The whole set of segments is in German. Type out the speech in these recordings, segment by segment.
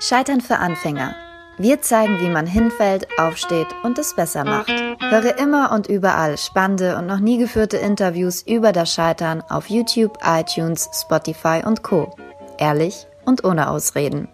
Scheitern für Anfänger. Wir zeigen, wie man hinfällt, aufsteht und es besser macht. Höre immer und überall spannende und noch nie geführte Interviews über das Scheitern auf YouTube, iTunes, Spotify und Co. Ehrlich und ohne Ausreden.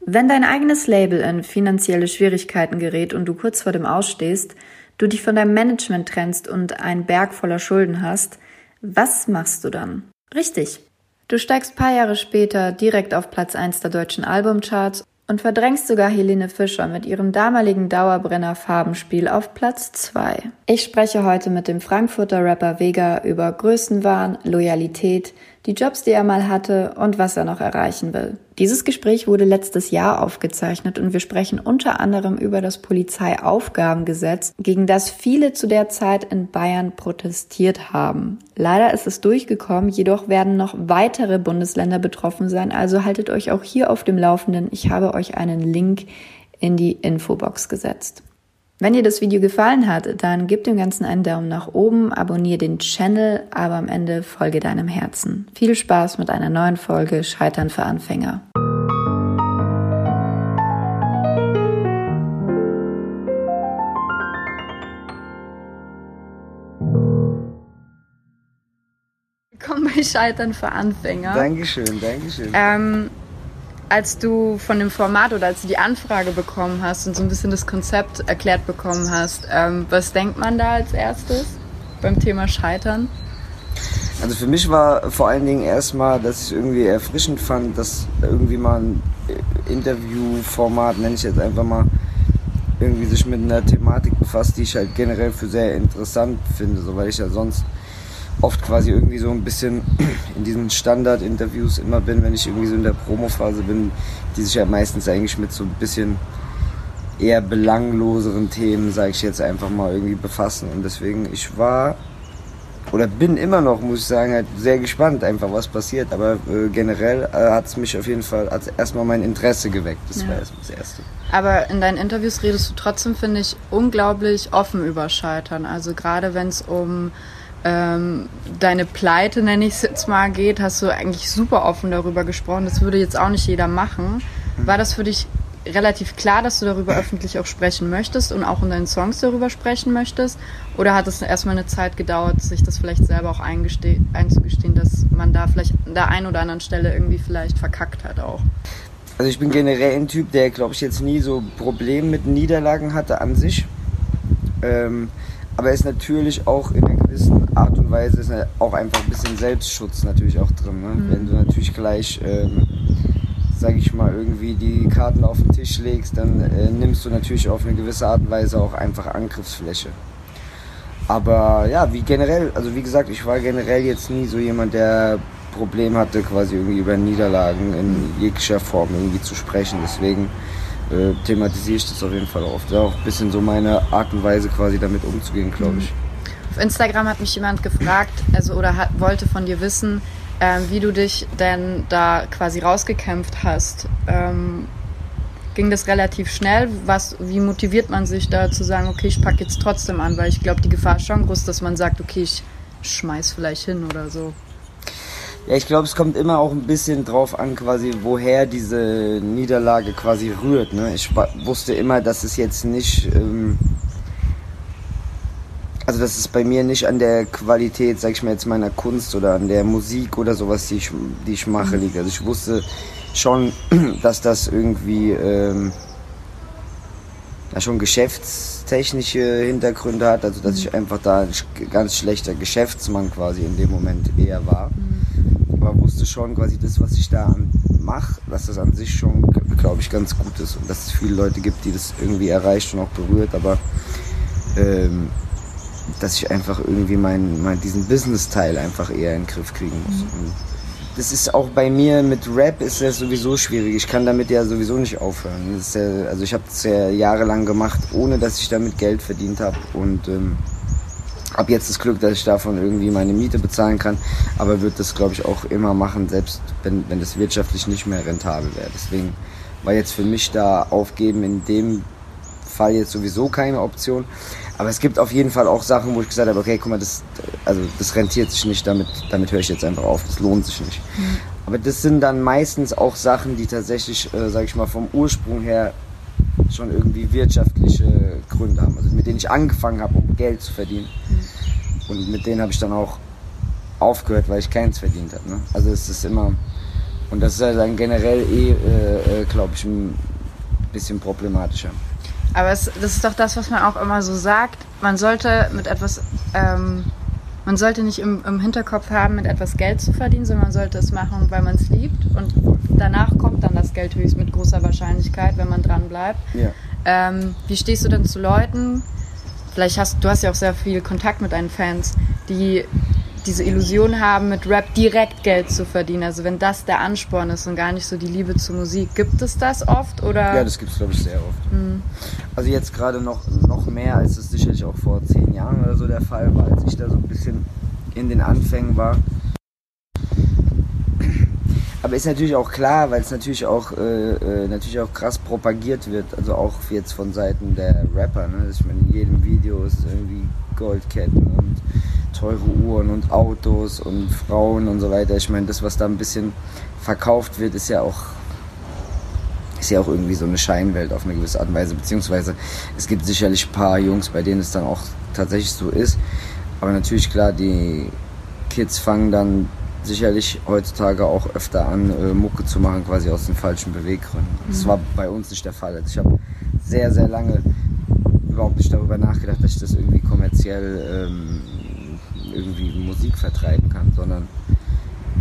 Wenn dein eigenes Label in finanzielle Schwierigkeiten gerät und du kurz vor dem Ausstehst, du dich von deinem Management trennst und einen Berg voller Schulden hast, was machst du dann? Richtig. Du steigst paar Jahre später direkt auf Platz 1 der deutschen Albumcharts und verdrängst sogar Helene Fischer mit ihrem damaligen Dauerbrenner Farbenspiel auf Platz 2. Ich spreche heute mit dem Frankfurter Rapper Vega über Größenwahn, Loyalität, die Jobs, die er mal hatte und was er noch erreichen will. Dieses Gespräch wurde letztes Jahr aufgezeichnet und wir sprechen unter anderem über das Polizeiaufgabengesetz, gegen das viele zu der Zeit in Bayern protestiert haben. Leider ist es durchgekommen, jedoch werden noch weitere Bundesländer betroffen sein, also haltet euch auch hier auf dem Laufenden. Ich habe euch einen Link in die Infobox gesetzt. Wenn dir das Video gefallen hat, dann gib dem Ganzen einen Daumen nach oben, abonniere den Channel, aber am Ende folge deinem Herzen. Viel Spaß mit einer neuen Folge Scheitern für Anfänger. Willkommen bei Scheitern für Anfänger. Dankeschön, Dankeschön. Ähm, als du von dem Format oder als du die Anfrage bekommen hast und so ein bisschen das Konzept erklärt bekommen hast, ähm, was denkt man da als erstes beim Thema Scheitern? Also für mich war vor allen Dingen erstmal, dass ich irgendwie erfrischend fand, dass irgendwie mal ein Interviewformat, nenne ich jetzt einfach mal, irgendwie sich mit einer Thematik befasst, die ich halt generell für sehr interessant finde, so weil ich ja sonst oft quasi irgendwie so ein bisschen in diesen Standard-Interviews immer bin, wenn ich irgendwie so in der Promo-Phase bin, die sich ja meistens eigentlich mit so ein bisschen eher belangloseren Themen, sage ich jetzt einfach mal, irgendwie befassen. Und deswegen, ich war oder bin immer noch, muss ich sagen, halt sehr gespannt, einfach was passiert. Aber äh, generell äh, hat es mich auf jeden Fall als erstmal mein Interesse geweckt. Das ja. war erstmal das Erste. Aber in deinen Interviews redest du trotzdem, finde ich, unglaublich offen über Scheitern. Also gerade wenn es um ähm, deine Pleite, nenne ich es jetzt mal, geht, hast du eigentlich super offen darüber gesprochen. Das würde jetzt auch nicht jeder machen. War das für dich relativ klar, dass du darüber öffentlich auch sprechen möchtest und auch in deinen Songs darüber sprechen möchtest? Oder hat es erstmal eine Zeit gedauert, sich das vielleicht selber auch einzugestehen, dass man da vielleicht an der einen oder anderen Stelle irgendwie vielleicht verkackt hat auch? Also ich bin generell ein Typ, der glaube ich jetzt nie so Probleme mit Niederlagen hatte an sich. Ähm, aber ist natürlich auch in einer gewissen Art und Weise ist auch einfach ein bisschen Selbstschutz natürlich auch drin. Ne? Mhm. Wenn du natürlich gleich, ähm, sag ich mal, irgendwie die Karten auf den Tisch legst, dann äh, nimmst du natürlich auf eine gewisse Art und Weise auch einfach Angriffsfläche. Aber ja, wie generell, also wie gesagt, ich war generell jetzt nie so jemand, der Problem hatte, quasi irgendwie über Niederlagen in jeglicher Form irgendwie zu sprechen. Deswegen äh, thematisiere ich das auf jeden Fall oft. Ja, auch ein bisschen so meine Art und Weise quasi damit umzugehen, glaube ich. Auf Instagram hat mich jemand gefragt, also oder hat, wollte von dir wissen, ähm, wie du dich denn da quasi rausgekämpft hast. Ähm, ging das relativ schnell? Was, wie motiviert man sich da zu sagen, okay, ich packe jetzt trotzdem an? Weil ich glaube, die Gefahr ist schon groß, dass man sagt, okay, ich schmeiß vielleicht hin oder so. Ja, ich glaube, es kommt immer auch ein bisschen drauf an, quasi, woher diese Niederlage quasi rührt. Ne? Ich wusste immer, dass es jetzt nicht. Ähm, also, dass es bei mir nicht an der Qualität, sag ich mal jetzt, meiner Kunst oder an der Musik oder sowas, die ich, die ich mache, mhm. liegt. Also, ich wusste schon, dass das irgendwie. Ähm, ja, schon geschäftstechnische Hintergründe hat, also dass mhm. ich einfach da ein ganz schlechter Geschäftsmann quasi in dem Moment eher war. Mhm aber wusste schon quasi das, was ich da mache, dass das an sich schon, glaube ich, ganz gut ist und dass es viele Leute gibt, die das irgendwie erreicht und auch berührt, aber ähm, dass ich einfach irgendwie meinen mein, diesen Business-Teil einfach eher in den Griff kriegen muss. Mhm. das ist auch bei mir mit Rap ist das sowieso schwierig. Ich kann damit ja sowieso nicht aufhören. Ja, also ich habe es ja jahrelang gemacht, ohne dass ich damit Geld verdient habe und ähm, habe jetzt das Glück, dass ich davon irgendwie meine Miete bezahlen kann, aber wird das, glaube ich, auch immer machen, selbst wenn, wenn das wirtschaftlich nicht mehr rentabel wäre. Deswegen war jetzt für mich da aufgeben in dem Fall jetzt sowieso keine Option. Aber es gibt auf jeden Fall auch Sachen, wo ich gesagt habe, okay, guck mal, das, also das rentiert sich nicht, damit, damit höre ich jetzt einfach auf, das lohnt sich nicht. Mhm. Aber das sind dann meistens auch Sachen, die tatsächlich, äh, sag ich mal, vom Ursprung her schon irgendwie wirtschaftliche Gründe haben. Also mit denen ich angefangen habe, um Geld zu verdienen. Mhm. Und mit denen habe ich dann auch aufgehört, weil ich keins verdient habe. Ne? Also es ist immer, und das ist ja dann generell eh, äh, äh glaube ich, ein bisschen problematischer. Aber es, das ist doch das, was man auch immer so sagt. Man sollte mit etwas, ähm, man sollte nicht im, im, Hinterkopf haben, mit etwas Geld zu verdienen, sondern man sollte es machen, weil man es liebt. Und danach kommt dann das Geld höchst mit großer Wahrscheinlichkeit, wenn man dran bleibt. Ja. Ähm, wie stehst du denn zu Leuten? Vielleicht hast du hast ja auch sehr viel Kontakt mit deinen Fans, die diese Illusion haben, mit Rap direkt Geld zu verdienen. Also wenn das der Ansporn ist und gar nicht so die Liebe zur Musik. Gibt es das oft? Oder? Ja, das gibt es, glaube ich, sehr oft. Mhm. Also jetzt gerade noch, noch mehr, als es sicherlich auch vor zehn Jahren oder so der Fall war, als ich da so ein bisschen in den Anfängen war. Aber ist natürlich auch klar, weil es natürlich auch äh, äh, natürlich auch krass propagiert wird, also auch jetzt von Seiten der Rapper. Ne? Ich meine, in jedem Video ist irgendwie Goldketten und teure Uhren und Autos und Frauen und so weiter. Ich meine, das, was da ein bisschen verkauft wird, ist ja auch ist ja auch irgendwie so eine Scheinwelt auf eine gewisse Art und Weise. Beziehungsweise es gibt sicherlich ein paar Jungs, bei denen es dann auch tatsächlich so ist. Aber natürlich klar, die Kids fangen dann sicherlich heutzutage auch öfter an, äh, Mucke zu machen, quasi aus den falschen Beweggründen. Mhm. Das war bei uns nicht der Fall. Also ich habe sehr, sehr lange überhaupt nicht darüber nachgedacht, dass ich das irgendwie kommerziell ähm, irgendwie Musik vertreiben kann, sondern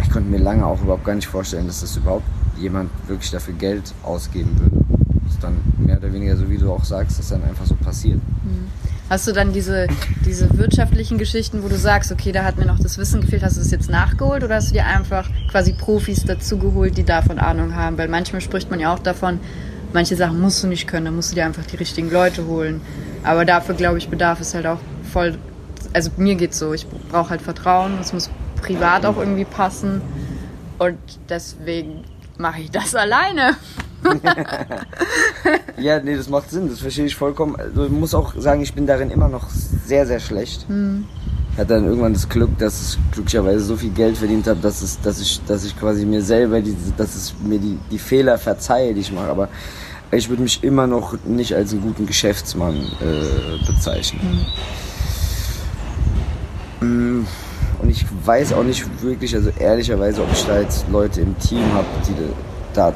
ich konnte mir lange auch überhaupt gar nicht vorstellen, dass das überhaupt jemand wirklich dafür Geld ausgeben würde. Das ist dann mehr oder weniger so, wie du auch sagst, dass dann einfach so passiert. Mhm. Hast du dann diese, diese wirtschaftlichen Geschichten, wo du sagst, okay, da hat mir noch das Wissen gefehlt, hast du das jetzt nachgeholt oder hast du dir einfach quasi Profis dazugeholt, die davon Ahnung haben? Weil manchmal spricht man ja auch davon, manche Sachen musst du nicht können, da musst du dir einfach die richtigen Leute holen. Aber dafür, glaube ich, bedarf es halt auch voll also mir geht's so, ich brauche halt Vertrauen, es muss privat auch irgendwie passen und deswegen mache ich das alleine. ja, nee, das macht Sinn, das verstehe ich vollkommen. Also ich muss auch sagen, ich bin darin immer noch sehr, sehr schlecht. Ich hatte dann irgendwann das Glück, dass ich glücklicherweise so viel Geld verdient habe, dass, es, dass, ich, dass ich quasi mir selber, die, dass es mir die, die Fehler verzeihe, die ich mache. Aber ich würde mich immer noch nicht als einen guten Geschäftsmann äh, bezeichnen. Mhm. Und ich weiß auch nicht wirklich, also ehrlicherweise, ob ich da jetzt Leute im Team habe, die da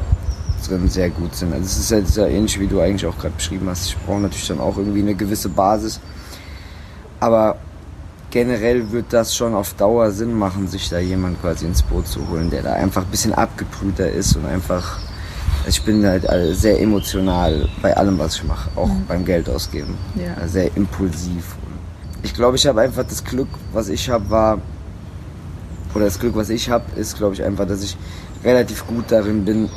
drin sehr gut sind. Also es ist halt sehr ähnlich, wie du eigentlich auch gerade beschrieben hast. Ich brauche natürlich dann auch irgendwie eine gewisse Basis. Aber generell wird das schon auf Dauer Sinn machen, sich da jemand quasi ins Boot zu holen, der da einfach ein bisschen abgebrühter ist und einfach. Ich bin halt sehr emotional bei allem, was ich mache, auch mhm. beim Geld ausgeben. Ja. Sehr impulsiv ich glaube, ich habe einfach das Glück, was ich habe, war, oder das Glück, was ich habe, ist, glaube ich, einfach, dass ich relativ gut darin bin,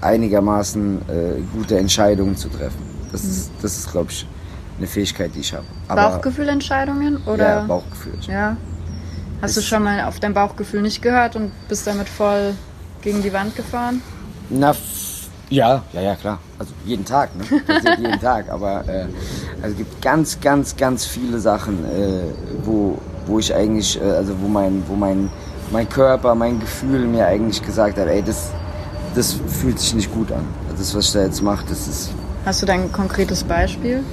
einigermaßen äh, gute Entscheidungen zu treffen. Das mhm. ist, das ist glaube ich, eine Fähigkeit, die ich habe. Bauchgefühlentscheidungen oder? Ja, Bauchgefühl. Ja. Hast ist du schon mal auf dein Bauchgefühl nicht gehört und bist damit voll gegen die Wand gefahren? Na, ja, ja, ja, klar. Also jeden Tag, ne? Passiert jeden Tag. Aber äh, also es gibt ganz, ganz, ganz viele Sachen, äh, wo, wo ich eigentlich, äh, also wo mein, wo mein, mein Körper, mein Gefühl mir eigentlich gesagt hat, ey, das, das fühlt sich nicht gut an. Also das, was ich da jetzt mache, das ist. Hast du da ein konkretes Beispiel?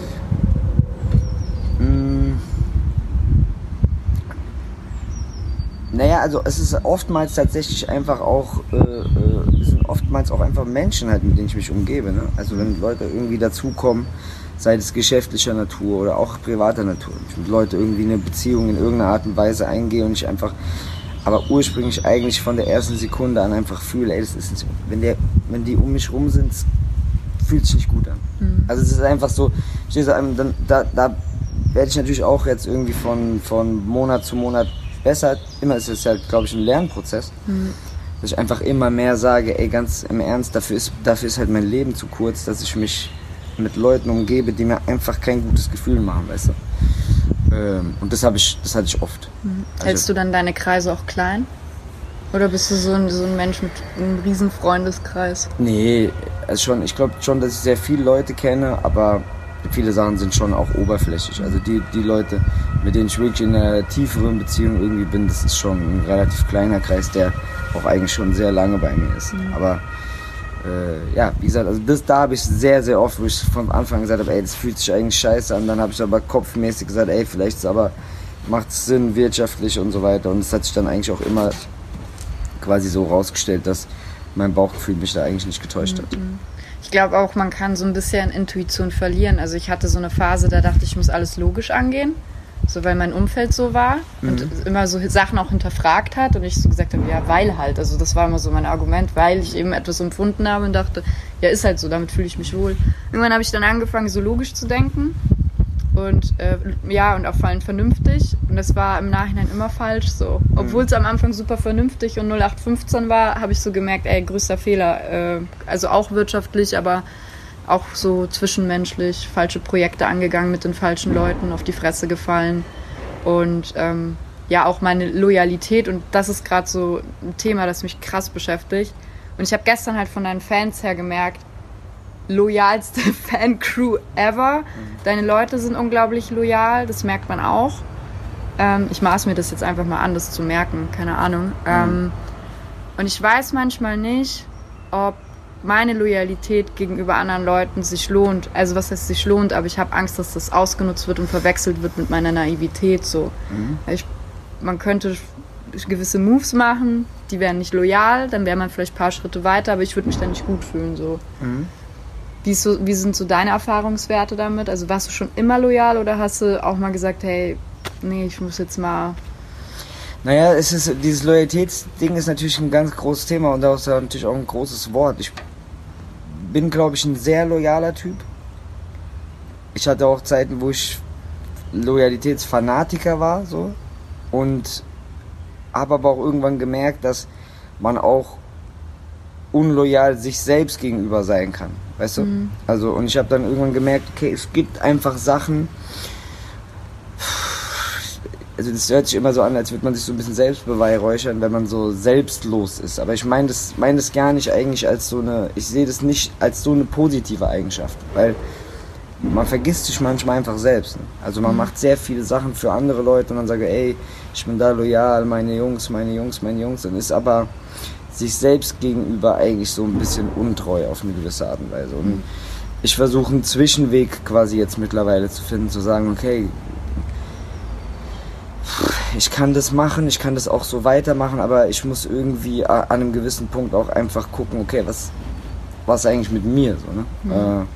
Naja, also es ist oftmals tatsächlich einfach auch, äh, äh, sind oftmals auch einfach Menschen halt, mit denen ich mich umgebe. Ne? Also wenn Leute irgendwie dazukommen, sei es geschäftlicher Natur oder auch privater Natur, ich mit Leuten irgendwie eine Beziehung in irgendeiner Art und Weise eingehe und ich einfach, aber ursprünglich eigentlich von der ersten Sekunde an einfach fühle, ey, das ist nicht, wenn, der, wenn die um mich rum sind, fühlt sich nicht gut an. Mhm. Also es ist einfach so, ich so, dann, da, da werde ich natürlich auch jetzt irgendwie von, von Monat zu Monat besser, immer ist es halt, glaube ich, ein Lernprozess. Mhm. Dass ich einfach immer mehr sage, ey, ganz im Ernst, dafür ist, dafür ist halt mein Leben zu kurz, dass ich mich mit Leuten umgebe, die mir einfach kein gutes Gefühl machen, weißt du. Ähm, und das habe ich, das hatte ich oft. Mhm. Also, Hältst du dann deine Kreise auch klein? Oder bist du so ein, so ein Mensch mit einem riesen Freundeskreis? Nee, also schon, ich glaube schon, dass ich sehr viele Leute kenne, aber viele Sachen sind schon auch oberflächlich. Also die, die Leute, mit denen ich wirklich in einer tieferen Beziehung irgendwie bin, das ist schon ein relativ kleiner Kreis, der auch eigentlich schon sehr lange bei mir ist. Mhm. Aber äh, ja, wie gesagt, also das da habe ich sehr, sehr oft, wo ich von Anfang an gesagt habe, ey, das fühlt sich eigentlich scheiße an. Dann habe ich aber kopfmäßig gesagt, ey, vielleicht ist aber macht es Sinn wirtschaftlich und so weiter. Und es hat sich dann eigentlich auch immer quasi so rausgestellt, dass mein Bauchgefühl mich da eigentlich nicht getäuscht hat. Mhm. Ich glaube auch, man kann so ein bisschen Intuition verlieren. Also ich hatte so eine Phase, da dachte ich, ich muss alles logisch angehen. So, weil mein Umfeld so war und mhm. immer so Sachen auch hinterfragt hat und ich so gesagt habe, ja, weil halt. Also das war immer so mein Argument, weil ich eben etwas empfunden habe und dachte, ja, ist halt so, damit fühle ich mich wohl. Irgendwann habe ich dann angefangen, so logisch zu denken und äh, ja, und auch vor allem vernünftig. Und das war im Nachhinein immer falsch so. Obwohl es am Anfang super vernünftig und 0815 war, habe ich so gemerkt, ey, größter Fehler. Äh, also auch wirtschaftlich, aber auch so zwischenmenschlich falsche Projekte angegangen mit den falschen Leuten, auf die Fresse gefallen. Und ähm, ja, auch meine Loyalität. Und das ist gerade so ein Thema, das mich krass beschäftigt. Und ich habe gestern halt von deinen Fans her gemerkt, loyalste Fancrew ever. Deine Leute sind unglaublich loyal, das merkt man auch. Ähm, ich maß mir das jetzt einfach mal an, das zu merken, keine Ahnung. Ähm, mhm. und ich weiß manchmal nicht, ob meine Loyalität gegenüber anderen Leuten sich lohnt. Also was heißt sich lohnt, aber ich habe Angst, dass das ausgenutzt wird und verwechselt wird mit meiner Naivität. So. Mhm. Ich, man könnte gewisse Moves machen, die wären nicht loyal, dann wäre man vielleicht ein paar Schritte weiter, aber ich würde mich dann nicht gut fühlen. So. Mhm. Wie, so, wie sind so deine Erfahrungswerte damit? Also warst du schon immer loyal oder hast du auch mal gesagt, hey, nee, ich muss jetzt mal. Naja, es ist, dieses Loyalitätsding ist natürlich ein ganz großes Thema und daraus natürlich auch ein großes Wort. Ich bin, glaube ich, ein sehr loyaler Typ. Ich hatte auch Zeiten, wo ich Loyalitätsfanatiker war, so. Und habe aber auch irgendwann gemerkt, dass man auch unloyal sich selbst gegenüber sein kann. Weißt du? Mhm. Also, und ich habe dann irgendwann gemerkt, okay, es gibt einfach Sachen. Also, das hört sich immer so an, als würde man sich so ein bisschen selbst beweihräuchern, wenn man so selbstlos ist. Aber ich meine das, mein das gar nicht eigentlich als so eine, ich sehe das nicht als so eine positive Eigenschaft. Weil man vergisst sich manchmal einfach selbst. Ne? Also man mhm. macht sehr viele Sachen für andere Leute und dann sage, ey, ich bin da loyal, meine Jungs, meine Jungs, meine Jungs. Und ist aber sich selbst gegenüber eigentlich so ein bisschen untreu auf eine gewisse Art und Weise. Und ich versuche einen Zwischenweg quasi jetzt mittlerweile zu finden, zu sagen, okay, ich kann das machen, ich kann das auch so weitermachen, aber ich muss irgendwie an einem gewissen Punkt auch einfach gucken, okay, was, was eigentlich mit mir so, ne? Mhm.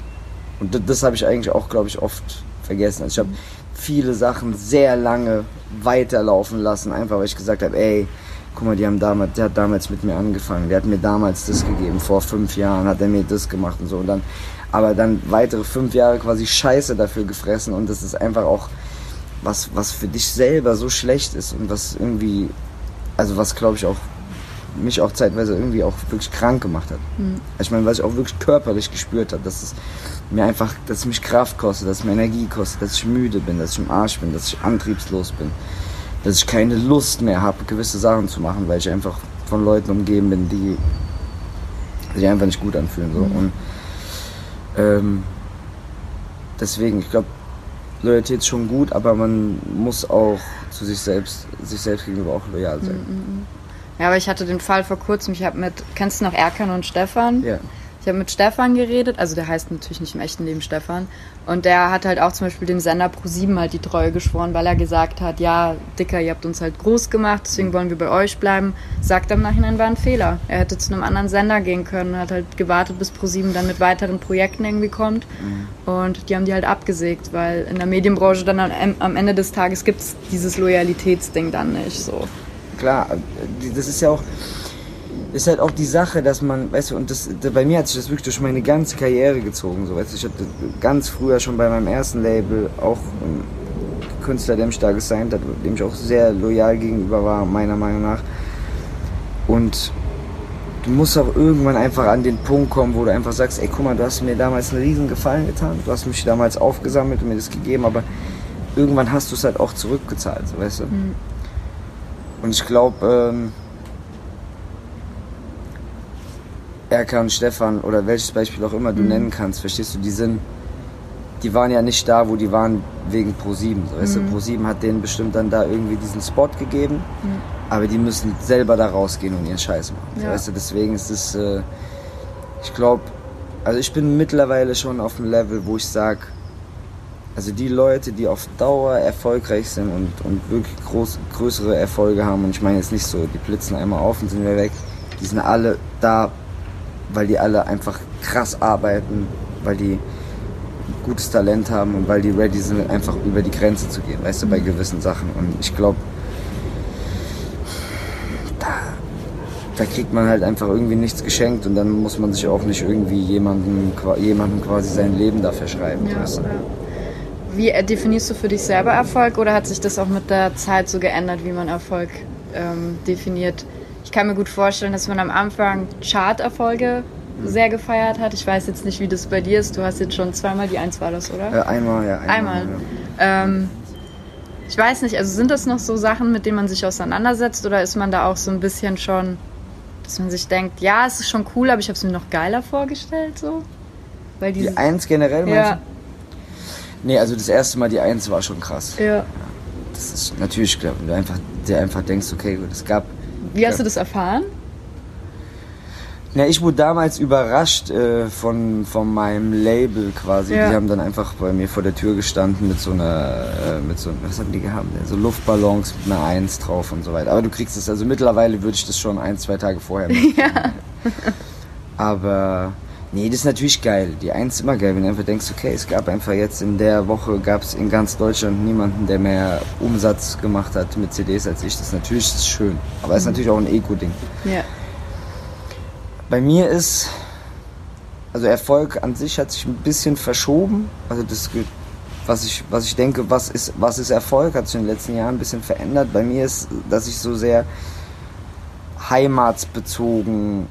Und das, das habe ich eigentlich auch, glaube ich, oft vergessen. Also ich habe viele Sachen sehr lange weiterlaufen lassen, einfach weil ich gesagt habe, ey, guck mal, die haben damals, der hat damals mit mir angefangen, der hat mir damals das gegeben, vor fünf Jahren hat er mir das gemacht und so und dann, aber dann weitere fünf Jahre quasi Scheiße dafür gefressen und das ist einfach auch was, was für dich selber so schlecht ist und was irgendwie, also was glaube ich auch mich auch zeitweise irgendwie auch wirklich krank gemacht hat. Mhm. Ich meine, was ich auch wirklich körperlich gespürt habe, dass es mir einfach, dass es mich Kraft kostet, dass es mir Energie kostet, dass ich müde bin, dass ich im Arsch bin, dass ich antriebslos bin dass ich keine Lust mehr habe, gewisse Sachen zu machen, weil ich einfach von Leuten umgeben bin, die sich einfach nicht gut anfühlen. So. Mhm. Und ähm, deswegen, ich glaube, Loyalität ist schon gut, aber man muss auch zu sich selbst, sich selbst gegenüber auch loyal sein. Mhm. mhm, mhm. Ja, aber ich hatte den Fall vor kurzem, ich habe mit, kennst du noch Erkan und Stefan? Ja. Ich habe mit Stefan geredet, also der heißt natürlich nicht im echten Leben Stefan. Und der hat halt auch zum Beispiel dem Sender Pro7 halt die Treue geschworen, weil er gesagt hat, ja, Dicker, ihr habt uns halt groß gemacht, deswegen wollen wir bei euch bleiben. Sagt im Nachhinein, war ein Fehler. Er hätte zu einem anderen Sender gehen können, hat halt gewartet, bis Pro7 dann mit weiteren Projekten irgendwie kommt. Mhm. Und die haben die halt abgesägt, weil in der Medienbranche dann am Ende des Tages gibt es dieses Loyalitätsding dann nicht so. Klar, das ist ja auch ist halt auch die Sache, dass man, weißt du, und das, bei mir hat sich das wirklich durch meine ganze Karriere gezogen. So, weißt du, ich hatte ganz früher schon bei meinem ersten Label auch einen Künstler, der mich da gesigned hat, dem ich auch sehr loyal gegenüber war, meiner Meinung nach. Und du musst auch irgendwann einfach an den Punkt kommen, wo du einfach sagst, ey, guck mal, du hast mir damals einen riesen Gefallen getan, du hast mich damals aufgesammelt und mir das gegeben, aber irgendwann hast du es halt auch zurückgezahlt, so, weißt du. Mhm. Und ich glaube, ähm, Erkan, Stefan oder welches Beispiel auch immer du mhm. nennen kannst, verstehst du, die sind die waren ja nicht da, wo die waren wegen Pro7. So, weißt Mhm. du, Pro7 hat denen bestimmt dann da irgendwie diesen Spot gegeben, aber die müssen selber da rausgehen und ihren Scheiß machen. So, Ja. weißt du, deswegen ist es, äh, ich glaube, also ich bin mittlerweile schon auf dem Level, wo ich sage, also die Leute, die auf Dauer erfolgreich sind und, und wirklich groß, größere Erfolge haben, und ich meine jetzt nicht so, die blitzen einmal auf und sind wieder weg, die sind alle da, weil die alle einfach krass arbeiten, weil die gutes Talent haben und weil die ready sind, einfach über die Grenze zu gehen, weißt du, bei gewissen Sachen. Und ich glaube, da, da kriegt man halt einfach irgendwie nichts geschenkt und dann muss man sich auch nicht irgendwie jemandem, qua- jemandem quasi sein Leben dafür schreiben. Ja, weißt du? Wie äh, definierst du für dich selber Erfolg oder hat sich das auch mit der Zeit so geändert, wie man Erfolg ähm, definiert? Ich kann mir gut vorstellen, dass man am Anfang Chart-Erfolge Mhm. sehr gefeiert hat. Ich weiß jetzt nicht, wie das bei dir ist. Du hast jetzt schon zweimal die Eins war das, oder? Äh, einmal, ja. Einmal. Ja. Ähm, ich weiß nicht, also sind das noch so Sachen, mit denen man sich auseinandersetzt oder ist man da auch so ein bisschen schon, dass man sich denkt, ja, es ist schon cool, aber ich habe es mir noch geiler vorgestellt, so? Weil Die Eins generell meinst ja, du? Nee, also das erste Mal die Eins war schon krass. ja. Das ist natürlich, klar, wenn du einfach, dir einfach denkst, okay, gut, es gab. Wie hast Ja. du das erfahren? Na, ich wurde damals überrascht äh, von, von meinem Label quasi. Ja. Die haben dann einfach bei mir vor der Tür gestanden mit so einer, äh, mit so, was haben die gehabt? So Luftballons mit einer Eins drauf und so weiter. Aber du kriegst es, also mittlerweile würde ich das schon ein, zwei Tage vorher machen. Ja. Aber nee, das ist natürlich geil. Die Eins ist immer geil, wenn du einfach denkst, okay, es gab einfach jetzt in der Woche, gab es in ganz Deutschland niemanden, der mehr Umsatz gemacht hat mit CDs als ich. Das ist natürlich das ist schön. Aber es ist natürlich auch ein Ego-Ding. Ja. Bei mir ist, also Erfolg an sich hat sich ein bisschen verschoben. Also das, was ich, was ich denke, was ist, was ist Erfolg, hat sich in den letzten Jahren ein bisschen verändert. Bei mir ist, dass ich so sehr heimatsbezogen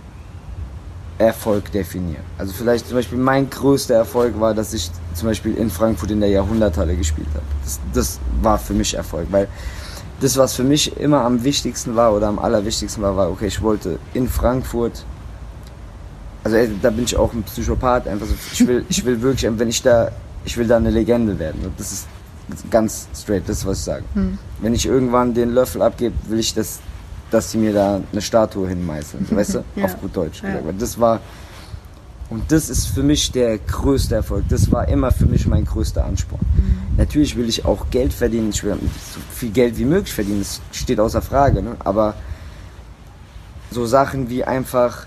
Erfolg definiere. Also vielleicht zum Beispiel mein größter Erfolg war, dass ich zum Beispiel in Frankfurt in der Jahrhunderthalle gespielt habe. Das, das war für mich Erfolg, weil das, was für mich immer am wichtigsten war oder am allerwichtigsten war, war, okay, ich wollte in Frankfurt, also äh, da bin ich auch ein Psychopath, einfach so, ich will, ich will wirklich, wenn ich da, ich will da eine Legende werden. Und das ist ganz straight, das ist, was ich sage. Wenn ich irgendwann den Löffel abgebe, will ich, dass, dass sie mir da eine Statue hinmeißeln, weißt du, Ja. auf gut Deutsch Ja. gesagt. Das war, und das ist für mich der größte Erfolg. Das war immer für mich mein größter Ansporn. Natürlich will ich auch Geld verdienen. Ich will so viel Geld wie möglich verdienen. Das steht außer Frage. Ne? Aber so Sachen wie einfach,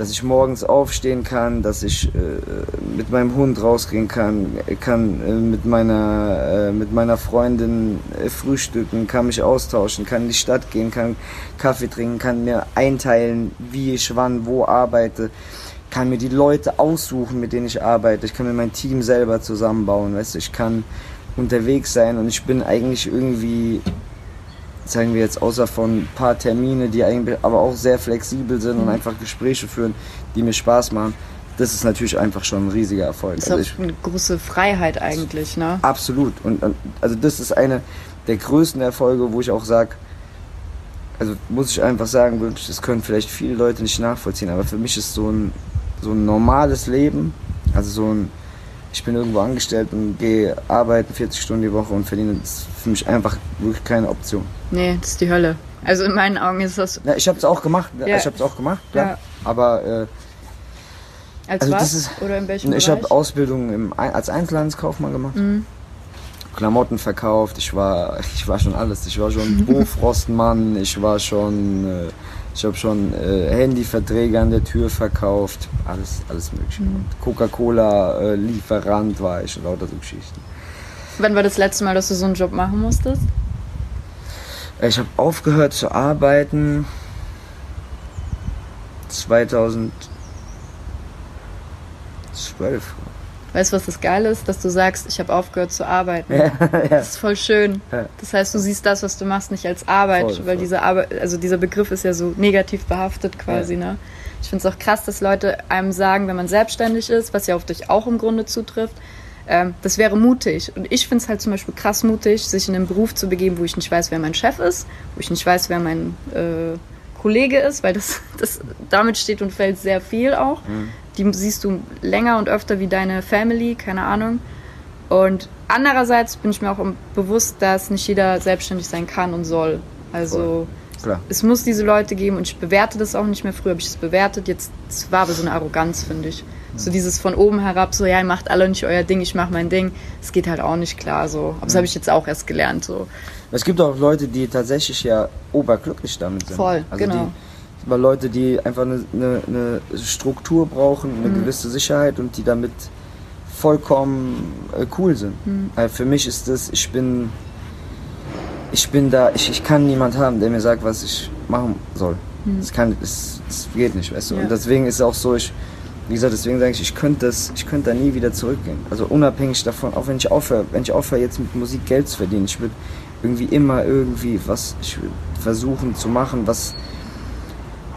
dass ich morgens aufstehen kann, dass ich äh, mit meinem Hund rausgehen kann, kann äh, mit meiner äh, mit meiner Freundin äh, frühstücken, kann mich austauschen, kann in die Stadt gehen, kann Kaffee trinken, kann mir einteilen, wie ich wann wo arbeite, kann mir die Leute aussuchen, mit denen ich arbeite, ich kann mir mein Team selber zusammenbauen, weißt ich kann unterwegs sein und ich bin eigentlich irgendwie sagen wir jetzt außer von ein paar Termine, die eigentlich aber auch sehr flexibel sind und einfach Gespräche führen, die mir Spaß machen, das ist natürlich einfach schon ein riesiger Erfolg. Ist Also ich, eine große Freiheit eigentlich, ne? absolut. Und, und also das ist eine der größten Erfolge, wo ich auch sage, also muss ich einfach sagen, wirklich, das können vielleicht viele Leute nicht nachvollziehen, aber für mich ist so ein, so ein normales Leben, also so ein, ich bin irgendwo angestellt und gehe arbeiten 40 Stunden die Woche und verdiene, das ist für mich einfach wirklich keine Option. Nee, das ist die Hölle. Also in meinen Augen ist das Ja, ich habe es auch gemacht. Ja. Ich habe es auch gemacht, klar. Ja. Aber äh, als Also was? das ist- Oder in welchem ich habe Ausbildung im, als Einzelhandelskaufmann gemacht. Mhm. Klamotten verkauft. Ich war, ich war schon alles. Ich war schon Bofrostmann. Ich war schon, äh, ich habe schon äh, Handyverträge an der Tür verkauft. Alles, alles mögliche. Mhm. Coca-Cola äh, Lieferant war ich und lauter so Geschichten. Wann war das letzte Mal, dass du so einen Job machen musstest? Ich habe aufgehört zu arbeiten 2012. Weißt du, was das Geile ist? Dass du sagst, ich habe aufgehört zu arbeiten. Ja, ja. Das ist voll schön. Ja. Das heißt, du siehst das, was du machst, nicht als Arbeit, Voll, weil voll. diese Arbeit, also dieser Begriff ist ja so negativ behaftet quasi, ne? Ich finde es auch krass, dass Leute einem sagen, wenn man selbstständig ist, was ja auf dich auch im Grunde zutrifft, ähm, das wäre mutig. Und ich finde es halt zum Beispiel krass mutig, sich in einen Beruf zu begeben, wo ich nicht weiß, wer mein Chef ist, wo ich nicht weiß, wer mein äh, Kollege ist, weil das, das damit steht und fällt sehr viel auch. Die siehst du länger und öfter wie deine Family, keine Ahnung. Und andererseits bin ich mir auch bewusst, dass nicht jeder selbstständig sein kann und soll. Also Klar. es muss diese Leute geben und ich bewerte das auch nicht mehr. Früher habe ich es bewertet, jetzt es war aber so eine Arroganz, finde ich. So dieses von oben herab, so ja, ihr macht alle nicht euer Ding, ich mache mein Ding. Es geht halt auch nicht klar so. Aber das habe ich jetzt auch erst gelernt so. Es gibt auch Leute, die tatsächlich ja oberglücklich damit sind. Voll, also genau. Die, aber Leute, die einfach eine, eine, eine Struktur brauchen, eine Mhm. gewisse Sicherheit und die damit vollkommen äh, cool sind. Mhm. Weil für mich ist das, ich bin, ich bin da, ich, ich kann niemand haben, der mir sagt, was ich machen soll. Das kann, das, das geht nicht, weißt du. Mhm. Ja. Und deswegen ist es auch so, ich, wie gesagt, deswegen sage ich, ich könnte das, ich könnte da nie wieder zurückgehen. Also unabhängig davon, auch wenn ich aufhöre, wenn ich aufhöre jetzt mit Musik Geld zu verdienen, ich würde irgendwie immer irgendwie was, versuchen zu machen, was,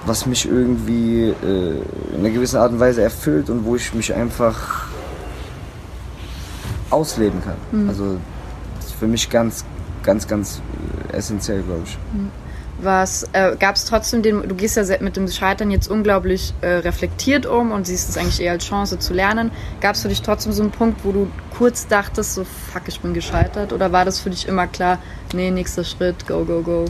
was mich irgendwie äh, in einer gewissen Art und Weise erfüllt und wo ich mich einfach ausleben kann. Also das ist für mich ganz, ganz, ganz äh, essentiell, glaube ich. Was äh, gab es trotzdem den, du gehst ja mit dem Scheitern jetzt unglaublich äh, reflektiert um und siehst es eigentlich eher als Chance zu lernen. Gab es für dich trotzdem so einen Punkt, wo du kurz dachtest, so fuck, ich bin gescheitert? Oder war das für dich immer klar, nee, nächster Schritt, go, go, go?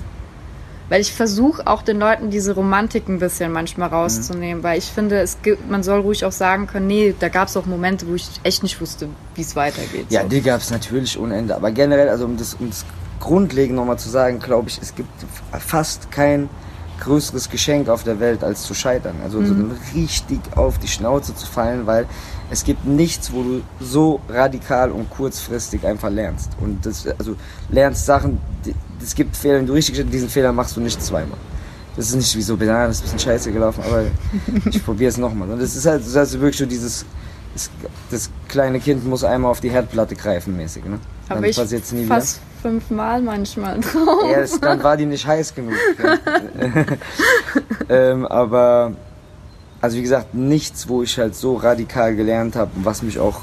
Weil ich versuche auch den Leuten diese Romantik ein bisschen manchmal rauszunehmen, weil ich finde, es gibt, man soll ruhig auch sagen können, nee, da gab es auch Momente, wo ich echt nicht wusste, wie es weitergeht. Ja, so. die gab es natürlich ohne Ende. Aber generell, also um das, um das grundlegend nochmal zu sagen, glaube ich, es gibt fast kein größeres Geschenk auf der Welt, als zu scheitern. Also so richtig auf die Schnauze zu fallen, weil es gibt nichts, wo du so radikal und kurzfristig einfach lernst. Und das, also lernst Sachen, es gibt Fehler, wenn du richtig diesen Fehler machst du nicht zweimal. Das ist nicht wie so, ja, das ist ein bisschen scheiße gelaufen, aber ich probiere es nochmal. Und das ist halt, das ist wirklich so dieses, das, das kleine Kind muss einmal auf die Herdplatte greifen mäßig. Ne? Dann ich passiert's nie fast fünfmal manchmal drauf. Ja, das, dann war die nicht heiß genug. Ja. ähm, aber, also wie gesagt, nichts, wo ich halt so radikal gelernt habe, was mich auch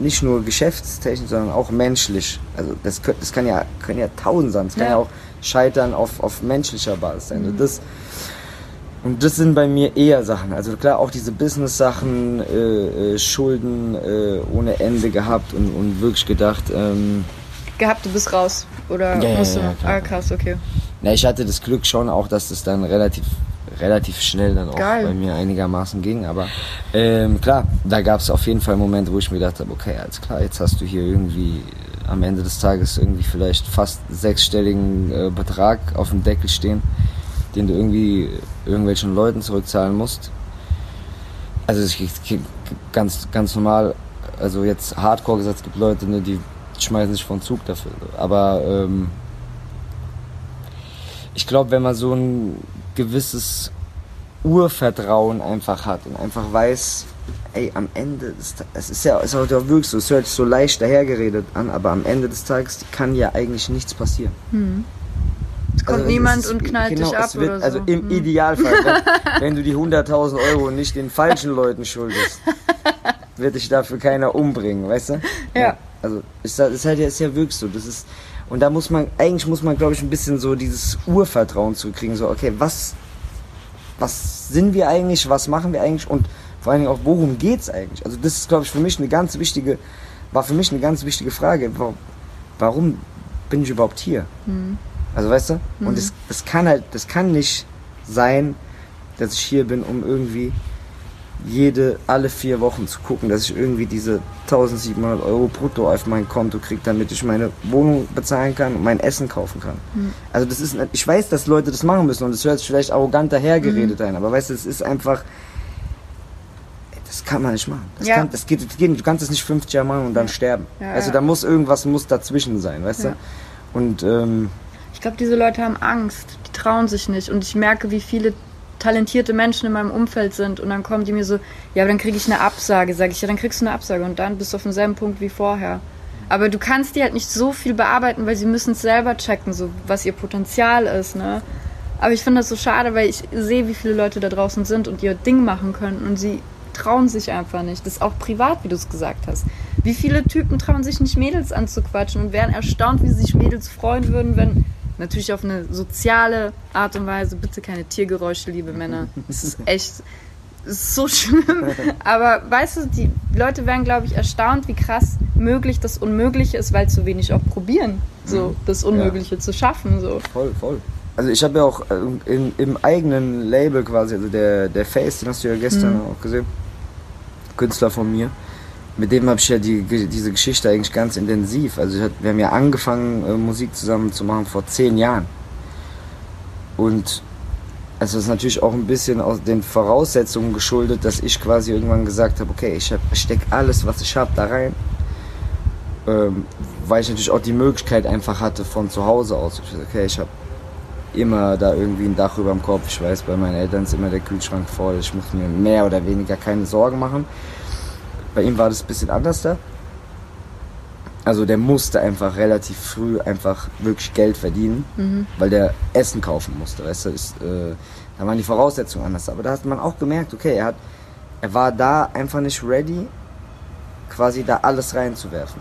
nicht nur geschäftstechnisch, sondern auch menschlich. Also das, das kann ja, können ja tausend sein. Das kann ja, Ja. auch scheitern auf, auf menschlicher Basis sein. Also das, und das sind bei mir eher Sachen. Also klar, auch diese Business-Sachen, äh, äh, Schulden äh, ohne Ende gehabt und, und wirklich gedacht, ähm, Gehabt, du bist raus. Oder Ja, ja, musst du ja, noch? klar. Ah, krass, okay. na, ich hatte das Glück schon auch, dass das dann relativ relativ schnell dann auch Geil. bei mir einigermaßen ging. Aber ähm, klar, da gab es auf jeden Fall Momente, wo ich mir gedacht habe, okay, alles klar, jetzt hast du hier irgendwie äh, am Ende des Tages irgendwie vielleicht fast sechsstelligen äh, Betrag auf dem Deckel stehen, den du irgendwie irgendwelchen Leuten zurückzahlen musst. Also ich, ich, ganz ganz normal, also jetzt Hardcore gesagt, es gibt Leute, ne, die schmeißen sich von Zug dafür. Aber ähm, ich glaube, wenn man so ein gewisses Urvertrauen einfach hat und einfach weiß, ey, am Ende, des Ta- es ist ja, es ist auch wirklich so, es hört sich so leicht dahergeredet an, aber am Ende des Tages kann ja eigentlich nichts passieren. Es kommt Also es niemand ist- und knallt genau, dich ab es wird, oder so. Also im Hm. Idealfall, wenn, wenn du die 100.000 Euro nicht den falschen Leuten schuldest, wird dich dafür keiner umbringen, weißt du? Ja. Also ist, das ist halt ist ja wirklich so. Das ist und da muss man eigentlich muss man glaube ich ein bisschen so dieses Urvertrauen zukriegen. So okay, was was sind wir eigentlich? Was machen wir eigentlich? Und vor allen Dingen auch worum geht's eigentlich? Also das ist glaube ich für mich eine ganz wichtige war für mich eine ganz wichtige Frage. Wa- Warum bin ich überhaupt hier? Also weißt du? Und das, das kann halt, das kann nicht sein, dass ich hier bin, um irgendwie jede, alle vier Wochen zu gucken, dass ich irgendwie diese 1700 Euro brutto auf mein Konto kriege, damit ich meine Wohnung bezahlen kann und mein Essen kaufen kann. Also das ist, ich weiß, dass Leute das machen müssen und das hört sich vielleicht arrogant dahergeredet ein, aber weißt du, es ist einfach, das kann man nicht machen. Das, Ja. kann, das, geht, das geht nicht. Du kannst es nicht 50 Jahre machen und dann sterben. Ja, also ja. da muss irgendwas muss dazwischen sein, weißt Ja. du? Und ähm, Ich glaube, diese Leute haben Angst. Die trauen sich nicht. Und ich merke, wie viele talentierte Menschen in meinem Umfeld sind. Und dann kommen die mir so, ja, aber dann kriege ich eine Absage. Sage ich, ja, dann kriegst du eine Absage. Und dann bist du auf demselben Punkt wie vorher. Aber du kannst die halt nicht so viel bearbeiten, weil sie müssen es selber checken, so was ihr Potenzial ist, ne? Aber ich finde das so schade, weil ich sehe, wie viele Leute da draußen sind und ihr Ding machen können und sie trauen sich einfach nicht. Das ist auch privat, wie du es gesagt hast. Wie viele Typen trauen sich nicht Mädels anzuquatschen und wären erstaunt, wie sich Mädels freuen würden, wenn natürlich auf eine soziale Art und Weise, bitte keine Tiergeräusche, liebe Männer. Es ist echt ist so schlimm. Aber weißt du, die Leute wären, glaube ich, erstaunt, wie krass möglich das Unmögliche ist, weil zu wenig auch probieren, so das Unmögliche zu schaffen. So. Voll, voll. Also ich habe ja auch äh, in, im eigenen Label quasi, also der, der Face, den hast du ja gestern Mhm. auch gesehen, Künstler von mir, mit dem habe ich ja die, diese Geschichte eigentlich ganz intensiv. Also hat, wir haben ja angefangen, äh, Musik zusammen zu machen vor zehn Jahren. Und also das ist natürlich auch ein bisschen aus den Voraussetzungen geschuldet, dass ich quasi irgendwann gesagt habe, okay, ich, hab- stecke alles, was ich habe, da rein. Ähm, weil ich natürlich auch die Möglichkeit einfach hatte von zu Hause aus. Ich, okay, ich habe immer da irgendwie ein Dach über dem Kopf. Ich weiß, bei meinen Eltern ist immer der Kühlschrank voll. Ich muss mir mehr oder weniger keine Sorgen machen. Bei ihm war das ein bisschen anders da. Also der musste einfach relativ früh einfach wirklich Geld verdienen, weil der Essen kaufen musste. Weißt du, ist, äh, da waren die Voraussetzungen anders. Aber da hat man auch gemerkt, okay, er, hat, er war da einfach nicht ready, quasi da alles reinzuwerfen.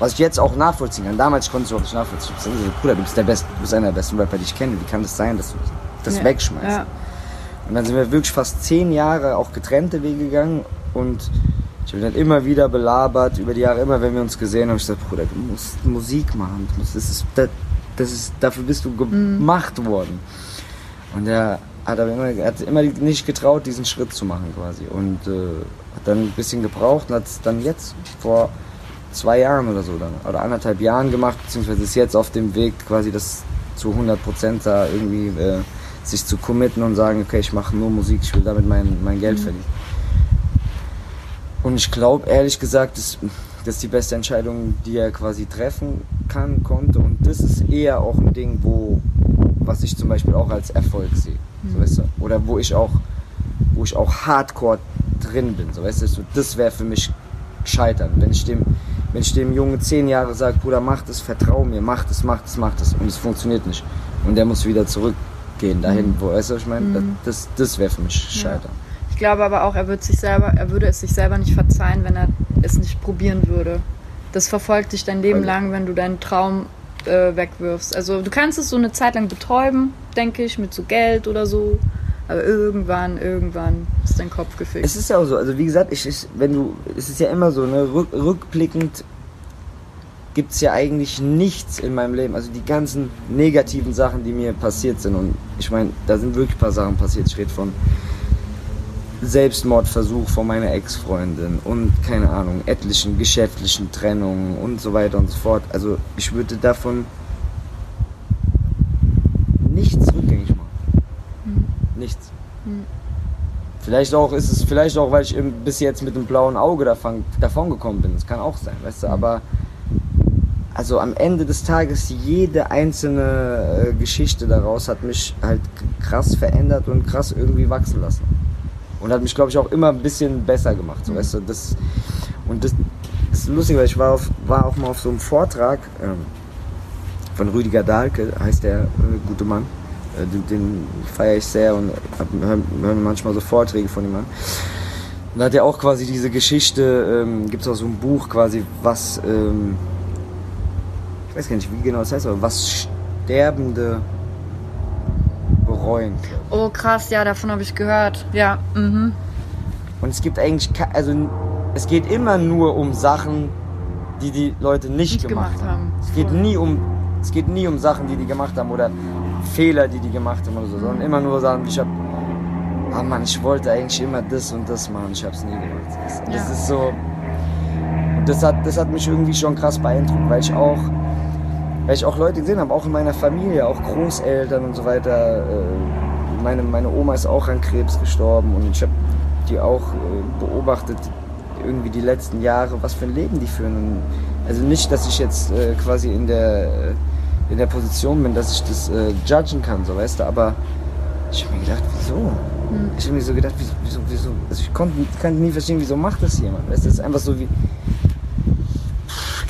Was ich jetzt auch nachvollziehen kann. Damals konnte ich auch nicht nachvollziehen. Ich sag, Bruder, du bist, der Best, du bist einer der besten Rapper, die ich kenne. Wie kann das sein, dass du das Ja. wegschmeißt? Ja. Und dann sind wir wirklich fast zehn Jahre auch getrennte Wege gegangen und ich habe dann immer wieder belabert, über die Jahre, immer wenn wir uns gesehen haben, ich gesagt, Bruder, du musst Musik machen, du musst, das ist, das, das ist, dafür bist du gemacht worden. Und er hat aber immer, er hat immer nicht getraut, diesen Schritt zu machen quasi und äh, hat dann ein bisschen gebraucht und hat es dann jetzt vor zwei Jahren oder so dann, oder anderthalb Jahren gemacht, beziehungsweise ist jetzt auf dem Weg quasi das zu 100 Prozent da irgendwie äh, sich zu committen und sagen, okay, ich mache nur Musik, ich will damit mein, mein Geld verdienen. Und ich glaube, ehrlich gesagt, das, das ist die beste Entscheidung, die er quasi treffen kann, konnte. Und das ist eher auch ein Ding, wo, was ich zum Beispiel auch als Erfolg sehe. So, weißt du? Oder wo ich auch, wo ich auch hardcore drin bin. So, weißt du? So, das wäre für mich scheitern. Wenn ich dem, wenn ich dem Jungen zehn Jahre sage, Bruder, mach das, vertrau mir, mach das, mach das, mach das. Und es funktioniert nicht. Und der muss wieder zurückgehen dahin, wo, weißt du, was ich meine? Das, das wäre für mich scheitern. Ich glaube aber auch, er würde sich selber, er würde es sich selber nicht verzeihen, wenn er es nicht probieren würde. Das verfolgt dich dein Leben Also- lang, wenn du deinen Traum äh, wegwirfst. Also du kannst es so eine Zeit lang betäuben, denke ich, mit so Geld oder so. Aber irgendwann, irgendwann ist dein Kopf gefickt. Es ist ja auch so, also wie gesagt, ich, ich, wenn du, es ist ja immer so, ne, rück, rückblickend gibt es ja eigentlich nichts in meinem Leben. Also die ganzen negativen Sachen, die mir passiert sind. Und ich meine, da sind wirklich ein paar Sachen passiert. Ich rede von Selbstmordversuch von meiner Ex-Freundin und keine Ahnung, etlichen geschäftlichen Trennungen und so weiter und so fort. Also ich würde davon nichts rückgängig machen. Nichts. Vielleicht auch ist es vielleicht auch, weil ich bis jetzt mit dem blauen Auge davon, davon gekommen bin. Das kann auch sein, weißt du. Aber also am Ende des Tages jede einzelne äh, Geschichte daraus hat mich halt krass verändert und krass irgendwie wachsen lassen. Und hat mich, glaube ich, auch immer ein bisschen besser gemacht. So, weißt du, das, und das, ist lustig, weil ich war, auf, war auch mal auf so einem Vortrag ähm, von Rüdiger Dahlke, heißt der äh, gute Mann. Äh, den, den feiere ich sehr und höre hör manchmal so Vorträge von ihm an. Und da hat er auch quasi diese Geschichte, ähm, gibt es auch so ein Buch quasi, was, ähm, ich weiß gar nicht, wie genau das heißt, aber was Sterbende bereuen. oh krass, ja, davon habe ich gehört. Ja, mhm. Und es gibt eigentlich, also es geht immer nur um Sachen, die die Leute nicht, Nicht gemacht, gemacht haben. Es geht nie um, es geht nie um Sachen, die die gemacht haben oder Fehler, die die gemacht haben oder so, sondern immer nur Sachen, ich hab, ah Mann, ich wollte eigentlich immer das und das machen, ich hab's nie gemacht. Das, das Ja. ist so, und das hat, das hat mich irgendwie schon krass beeindruckt, weil ich auch, weil ich auch Leute gesehen habe, auch in meiner Familie, auch Großeltern und so weiter. Äh, meine, meine Oma ist auch an Krebs gestorben und ich habe die auch äh, beobachtet, irgendwie die letzten Jahre, was für ein Leben die führen. Also nicht, dass ich jetzt äh, quasi in der, in der Position bin, dass ich das judgen kann, so weißt du, aber ich habe mir gedacht, wieso? Ich habe mir so gedacht, wieso, wieso, wieso? Also ich konnte kann nie verstehen, wieso macht das jemand? Weißt du, das ist einfach so wie,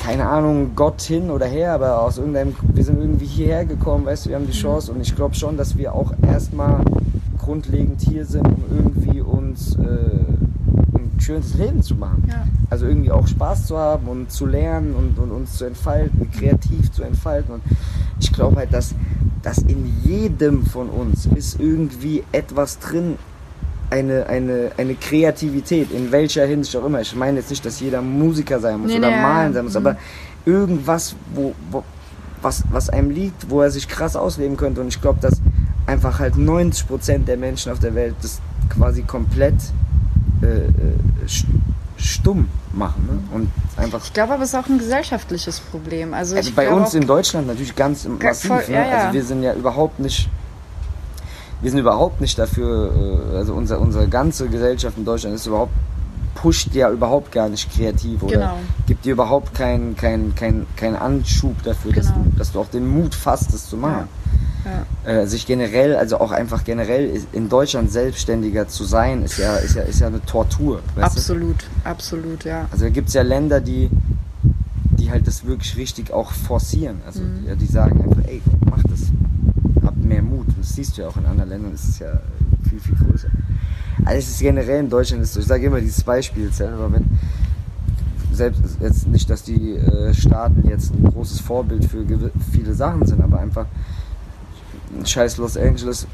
keine Ahnung, Gott hin oder her, aber aus irgendeinem, wir sind irgendwie hierher gekommen, weißt du, wir haben die Chance und ich glaube schon, dass wir auch erstmal grundlegend hier sind, um irgendwie uns äh, ein schönes Leben zu machen. Ja. Also irgendwie auch Spaß zu haben und zu lernen und, und uns zu entfalten, kreativ zu entfalten. Und ich glaube halt, dass, dass in jedem von uns ist irgendwie etwas drin, eine, eine, eine Kreativität, in welcher Hinsicht auch immer. Ich meine jetzt nicht, dass jeder Musiker sein muss Nee, oder nee, malen sein muss, Mhm. aber irgendwas, wo, wo, was, was einem liegt, wo er sich krass ausleben könnte. Und ich glaube, dass einfach halt 90% der Menschen auf der Welt das quasi komplett äh, äh, st- stumm machen. Ne? Und einfach Ich glaube aber, es ist auch ein gesellschaftliches Problem. Also, also bei uns in Deutschland natürlich ganz massiv. voll- ne? ja, ja. Also wir sind ja überhaupt nicht, wir sind überhaupt nicht dafür, äh, also unser, unsere ganze Gesellschaft in Deutschland ist überhaupt, pusht ja überhaupt gar nicht kreativ oder Genau. gibt dir überhaupt keinen kein, kein, kein Anschub dafür, dass, Genau. du, dass du auch den Mut fasst, das zu machen. Ja. Äh, sich generell, also auch einfach generell in Deutschland selbstständiger zu sein, ist ja, ist ja, ist ja eine Tortur. Weißt du? absolut, absolut, ja. Also da gibt es ja Länder, die, die halt das wirklich richtig auch forcieren. Also Mhm. die, die sagen einfach, ey, mach das. Habt mehr Mut. Und das siehst du ja auch in anderen Ländern, ist es ja viel, viel größer. Also es ist generell in Deutschland ist so, ich sage immer dieses Beispiel selber, wenn selbst jetzt nicht, dass die äh, Staaten jetzt ein großes Vorbild für viele Sachen sind, aber einfach ein scheiß Los Angeles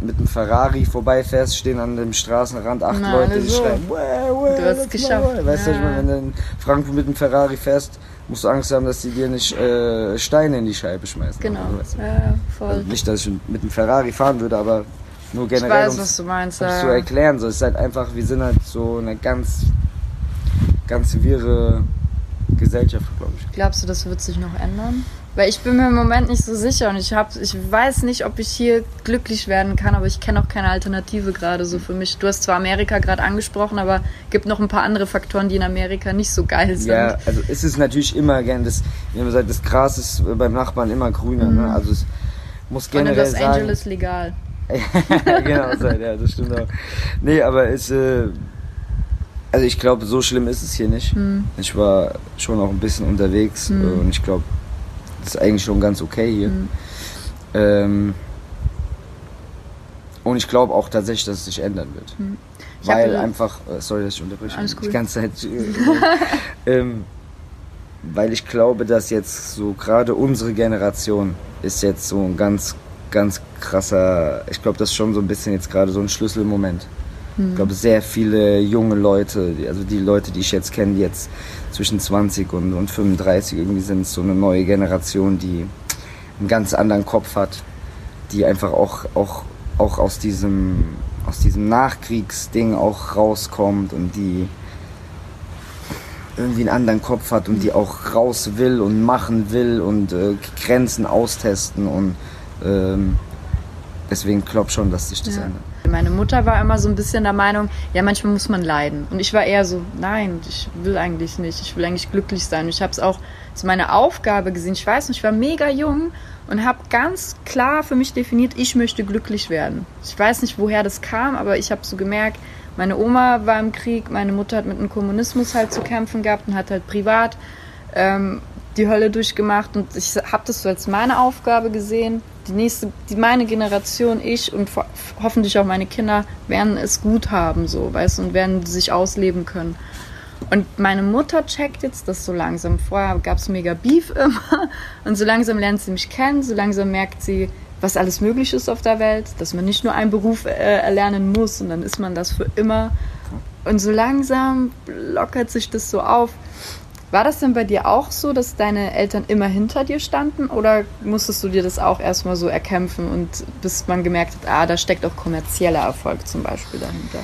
mit einem Ferrari vorbeifährst, stehen an dem Straßenrand acht Na, Leute, die so. schreien, "Wow, wow, Du hast es geschafft." go." Weißt du, ich Ja. meine, wenn du in Frankfurt mit einem Ferrari fährst, musst du Angst haben, dass die dir nicht äh, Steine in die Scheibe schmeißen. Genau. Also. Ja, voll. Also nicht, dass ich mit einem Ferrari fahren würde, aber nur ich generell, weiß, um's- was du meinst. Ja. zu erklären. So, es ist halt einfach, wir sind halt so eine ganz, ganz wirre Gesellschaft, glaube ich. Glaubst du, das wird sich noch ändern? Weil ich bin mir im Moment nicht so sicher und ich hab, ich weiß nicht, ob ich hier glücklich werden kann, aber ich kenne auch keine Alternative gerade so für mich. Du hast zwar Amerika gerade angesprochen, aber gibt noch ein paar andere Faktoren, die in Amerika nicht so geil sind. Ja, also es ist natürlich immer gern das, wie man gesagt, das Gras ist beim Nachbarn immer grüner. Ne? Also es muss und in generell Los sagen, Angeles legal. genau, ja, das stimmt auch. Nee, aber es, äh, also ich glaube, so schlimm ist es hier nicht. Hm. Ich war schon auch ein bisschen unterwegs äh, und ich glaube, das ist eigentlich schon ganz okay hier. Hm. Ähm, und ich glaube auch tatsächlich, dass es sich ändern wird. Hm. Hab Weil einfach, äh, sorry, dass ich unterbreche, Alles die cool. ganze Zeit. äh, ähm, weil ich glaube, dass jetzt so gerade unsere Generation ist jetzt so ein ganz, ganz krasser, ich glaube, das ist schon so ein bisschen jetzt gerade so ein Schlüsselmoment. Ich glaube, sehr viele junge Leute, also die Leute, die ich jetzt kenne, die jetzt zwischen 20 und, und 35 irgendwie sind, so eine neue Generation, die einen ganz anderen Kopf hat, die einfach auch, auch, auch aus diesem, aus diesem Nachkriegsding auch rauskommt und die irgendwie einen anderen Kopf hat und die auch raus will und machen will und äh, Grenzen austesten und ähm, deswegen glaube schon, dass sich das Ja. ändert. Meine Mutter war immer so ein bisschen der Meinung, ja, manchmal muss man leiden. Und ich war eher so, nein, ich will eigentlich nicht. Ich will eigentlich glücklich sein. Und ich habe es auch als meine Aufgabe gesehen. Ich weiß nicht, ich war mega jung und habe ganz klar für mich definiert, ich möchte glücklich werden. Ich weiß nicht, woher das kam, aber ich habe so gemerkt, meine Oma war im Krieg, meine Mutter hat mit dem Kommunismus halt zu kämpfen gehabt und hat halt privat ähm, die Hölle durchgemacht und ich habe das so als meine Aufgabe gesehen. Die nächste, die meine Generation, ich und ho- hoffentlich auch meine Kinder werden es gut haben, so, weißt du, und werden sich ausleben können. Und meine Mutter checkt jetzt das so langsam. Vorher gab es mega Beef immer. Und so langsam lernt sie mich kennen, so langsam merkt sie, was alles möglich ist auf der Welt, dass man nicht nur einen Beruf äh, erlernen muss und dann ist man das für immer. Und so langsam lockert sich das so auf. War das denn bei dir auch so, dass deine Eltern immer hinter dir standen oder musstest du dir das auch erstmal so erkämpfen und bis man gemerkt hat, ah, da steckt auch kommerzieller Erfolg zum Beispiel dahinter?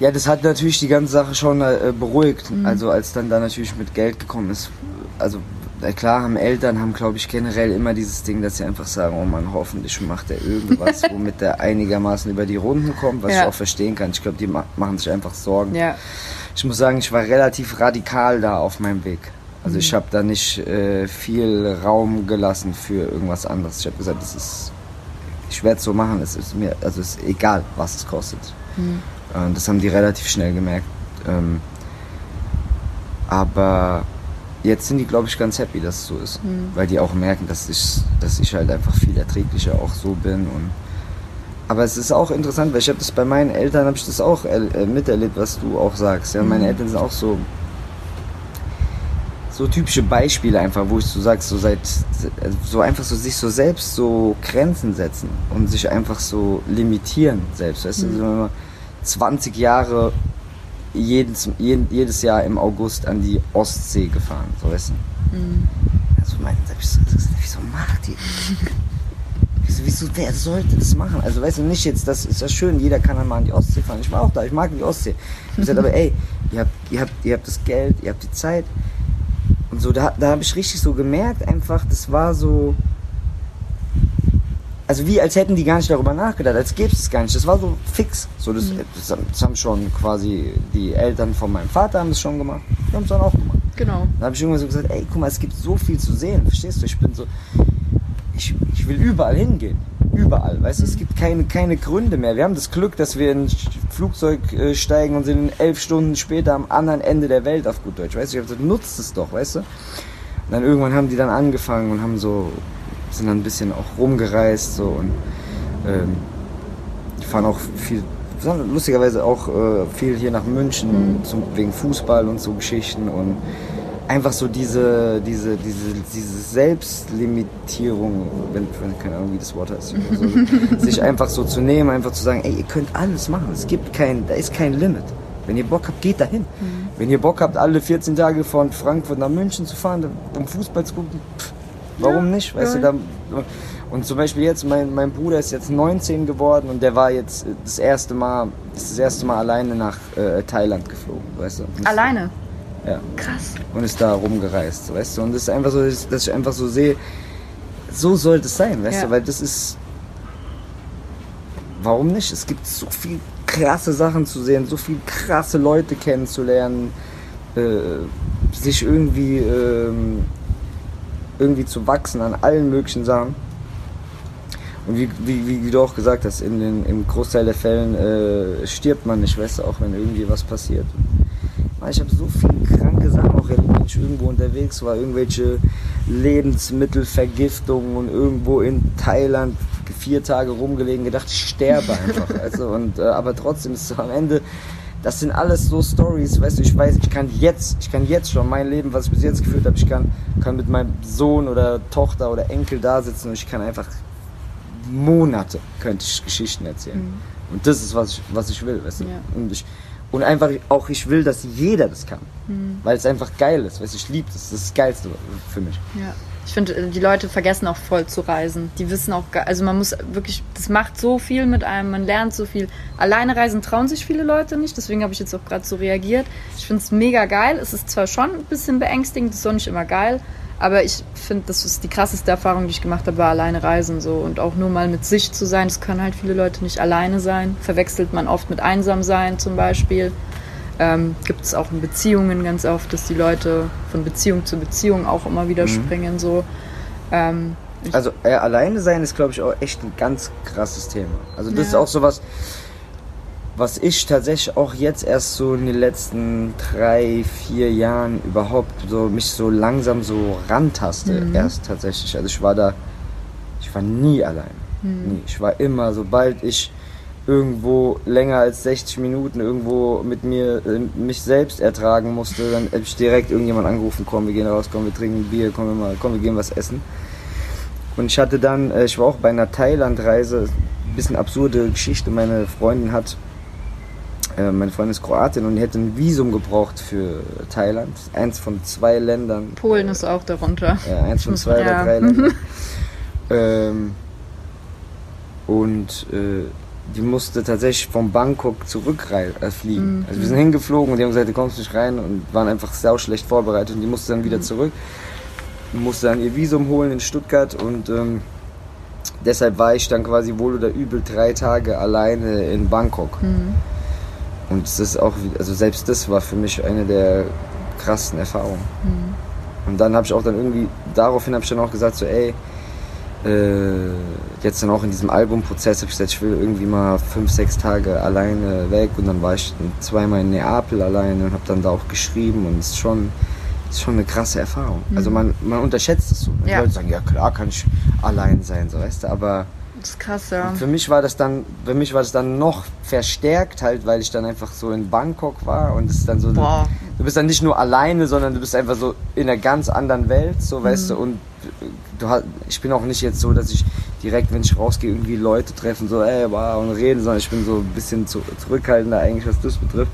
Ja, das hat natürlich die ganze Sache schon äh, beruhigt. Also als dann da natürlich mit Geld gekommen ist. Also klar haben Eltern, haben glaube ich generell immer dieses Ding, dass sie einfach sagen, oh Mann, hoffentlich macht er irgendwas, womit er einigermaßen über die Runden kommt, was Ja. ich auch verstehen kann. Ich glaube, die ma machen sich einfach Sorgen. Ja, Ich muss sagen, ich war relativ radikal da auf meinem Weg. Also Mhm. ich habe da nicht äh, viel Raum gelassen für irgendwas anderes. Ich habe gesagt, das ist, ich werde es so machen. Es ist mir, also es ist egal, was es kostet. Mhm. Äh, das haben die relativ schnell gemerkt. Ähm, aber jetzt sind die, glaube ich, ganz happy, dass es so ist, Mhm. weil die auch merken, dass ich, dass ich halt einfach viel erträglicher auch so bin und aber es ist auch interessant, weil ich habe das bei meinen Eltern, habe ich das auch äh, miterlebt, was du auch sagst. Ja, meine Eltern sind auch so so typische Beispiele einfach, wo ich so sagst, so seit so einfach so sich so selbst so Grenzen setzen und sich einfach so limitieren selbst. Weißt du, so immer 20 Jahre jedes, jeden, jedes Jahr im August an die Ostsee gefahren, so weißt du. Mhm. Also mein, da hab ich so, wieso macht ihr? Wieso, wieso, wer sollte das machen? Also weißt du, nicht jetzt, das ist ja schön, jeder kann dann mal an die Ostsee fahren. Ich war auch da, ich mag die Ostsee. Ich hab gesagt, aber ey, ihr habt, ihr, habt, ihr habt das Geld, ihr habt die Zeit. Und so, da, da habe ich richtig so gemerkt, einfach, das war so. Also wie als hätten die gar nicht darüber nachgedacht, als gäbe es es gar nicht. Das war so fix. So, das, das, das haben schon quasi die Eltern von meinem Vater haben das schon gemacht. Die haben es dann auch gemacht. Genau. Da habe ich irgendwann so gesagt, ey, guck mal, es gibt so viel zu sehen, verstehst du? Ich bin so, ich, ich will überall hingehen. Überall, weißt du, es gibt keine, keine Gründe mehr. Wir haben das Glück, dass wir in ein Flugzeug äh, steigen und sind elf Stunden später am anderen Ende der Welt auf gut Deutsch, weißt du? Ich habe gesagt, nutzt es doch, weißt du? Und dann irgendwann haben die dann angefangen und haben so, sind dann ein bisschen auch rumgereist, so und ähm, fahren auch viel, lustigerweise auch äh, viel hier nach München zum, wegen Fußball und so Geschichten und einfach so diese, diese, diese, diese Selbstlimitierung, wenn, wenn keine Ahnung, wie das Wort heißt, so, sich einfach so zu nehmen, einfach zu sagen, ey, ihr könnt alles machen, es gibt kein, da ist kein Limit. Wenn ihr Bock habt, geht dahin. Wenn ihr Bock habt, alle 14 Tage von Frankfurt nach München zu fahren, um Fußball zu gucken, pff, warum nicht? Weißt ja. du, da, und zum Beispiel jetzt, mein, mein Bruder ist jetzt 19 geworden und der war jetzt das erste Mal, ist das erste Mal alleine nach äh, Thailand geflogen, weißt du? Alleine. Ja Krass. und ist da rumgereist, weißt du. Und das ist einfach so, dass dass ich einfach so sehe, so sollte es sein, weißt Ja. du, weil das ist. Warum nicht? Es gibt so viel krasse Sachen zu sehen, so viel krasse Leute kennenzulernen, äh, sich irgendwie ähm, irgendwie zu wachsen an allen möglichen Sachen. Und wie, wie, wie, du auch gesagt hast, in den, im Großteil der Fällen äh, stirbt man nicht, weißt du, auch wenn irgendwie was passiert. Ich habe so viele kranke Sachen auch erlebt, wenn ich irgendwo unterwegs war. Irgendwelche Lebensmittelvergiftungen und irgendwo in Thailand vier Tage rumgelegen, gedacht, ich sterbe einfach. Also, und, äh, aber trotzdem ist es am Ende, das sind alles so Stories, weißt du, ich weiß, ich kann jetzt, ich kann jetzt schon mein Leben, was ich bis jetzt geführt habe, ich kann, kann mit meinem Sohn oder Tochter oder Enkel da sitzen und ich kann einfach Monate könnte ich Geschichten erzählen. Und das ist, was ich, was ich will, weißt du. Ja. Und, ich, und einfach auch, ich will, dass jeder das kann. Weil es einfach geil ist, weißt du, ich liebe das. Das ist das Geilste für mich. Ja. Ich finde, die Leute vergessen auch voll zu reisen. Die wissen auch, also man muss wirklich, das macht so viel mit einem, man lernt so viel. Alleine reisen trauen sich viele Leute nicht, deswegen habe ich jetzt auch gerade so reagiert. Ich finde es mega geil. Es ist zwar schon ein bisschen beängstigend, das ist auch nicht immer geil, aber ich finde, das ist die krasseste Erfahrung, die ich gemacht habe, war alleine reisen so und auch nur mal mit sich zu sein. Das können halt viele Leute nicht alleine sein. Verwechselt man oft mit einsam sein zum Beispiel. Ähm, Gibt es auch in Beziehungen ganz oft, dass die Leute von Beziehung zu Beziehung auch immer wieder springen. So. Ähm, Also äh, alleine sein ist, glaube ich, auch echt ein ganz krasses Thema. Also das Ja. ist auch sowas, was ich tatsächlich auch jetzt erst so in den letzten drei, vier Jahren überhaupt so mich so langsam so rantaste Mhm. erst tatsächlich. Also ich war da, ich war nie allein. Mhm. Nie. Ich war immer, sobald ich irgendwo länger als 60 Minuten irgendwo mit mir äh, mich selbst ertragen musste, dann habe ich direkt irgendjemand angerufen, komm, wir gehen raus, komm, wir trinken Bier, komm, wir mal, komm, wir gehen was essen. Und ich hatte dann, äh, ich war auch bei einer Thailand-Reise, bisschen absurde Geschichte. Meine Freundin hat, äh, meine Freundin ist Kroatin und die hätte ein Visum gebraucht für Thailand. Eins von zwei Ländern. Polen ist auch darunter. Ja, eins von zwei oder ja. drei Ländern. ähm, und äh, die musste tatsächlich von Bangkok zurückfliegen. Äh, fliegen. Mhm. Also wir sind hingeflogen und die haben gesagt, du kommst nicht rein und waren einfach sau schlecht vorbereitet und die musste dann Mhm. wieder zurück. Musste dann ihr Visum holen in Stuttgart und ähm, deshalb war ich dann quasi wohl oder übel drei Tage alleine in Bangkok. Mhm. Und es ist auch, also selbst das war für mich eine der krassen Erfahrungen. Und dann habe ich auch dann irgendwie, daraufhin habe ich dann auch gesagt, so ey, äh, jetzt dann auch in diesem Albumprozess habe ich gesagt, ich will irgendwie mal fünf, sechs Tage alleine weg und dann war ich dann zweimal in Neapel alleine und habe dann da auch geschrieben und es ist schon, ist schon eine krasse Erfahrung. Also man, man unterschätzt es so. Die Ja. Leute sagen, ja klar kann ich allein sein, so weißt du, aber Das ist krass, ja. für mich war das dann, für mich war das dann noch verstärkt halt, weil ich dann einfach so in Bangkok war und es ist dann so, Boah. du bist dann nicht nur alleine, sondern du bist einfach so in einer ganz anderen Welt, so weißt Mhm. du, und du ich bin auch nicht jetzt so, dass ich direkt, wenn ich rausgehe, irgendwie Leute treffen, so, ey, wow, und reden, sondern ich bin so ein bisschen zu, zurückhaltender eigentlich, was das betrifft.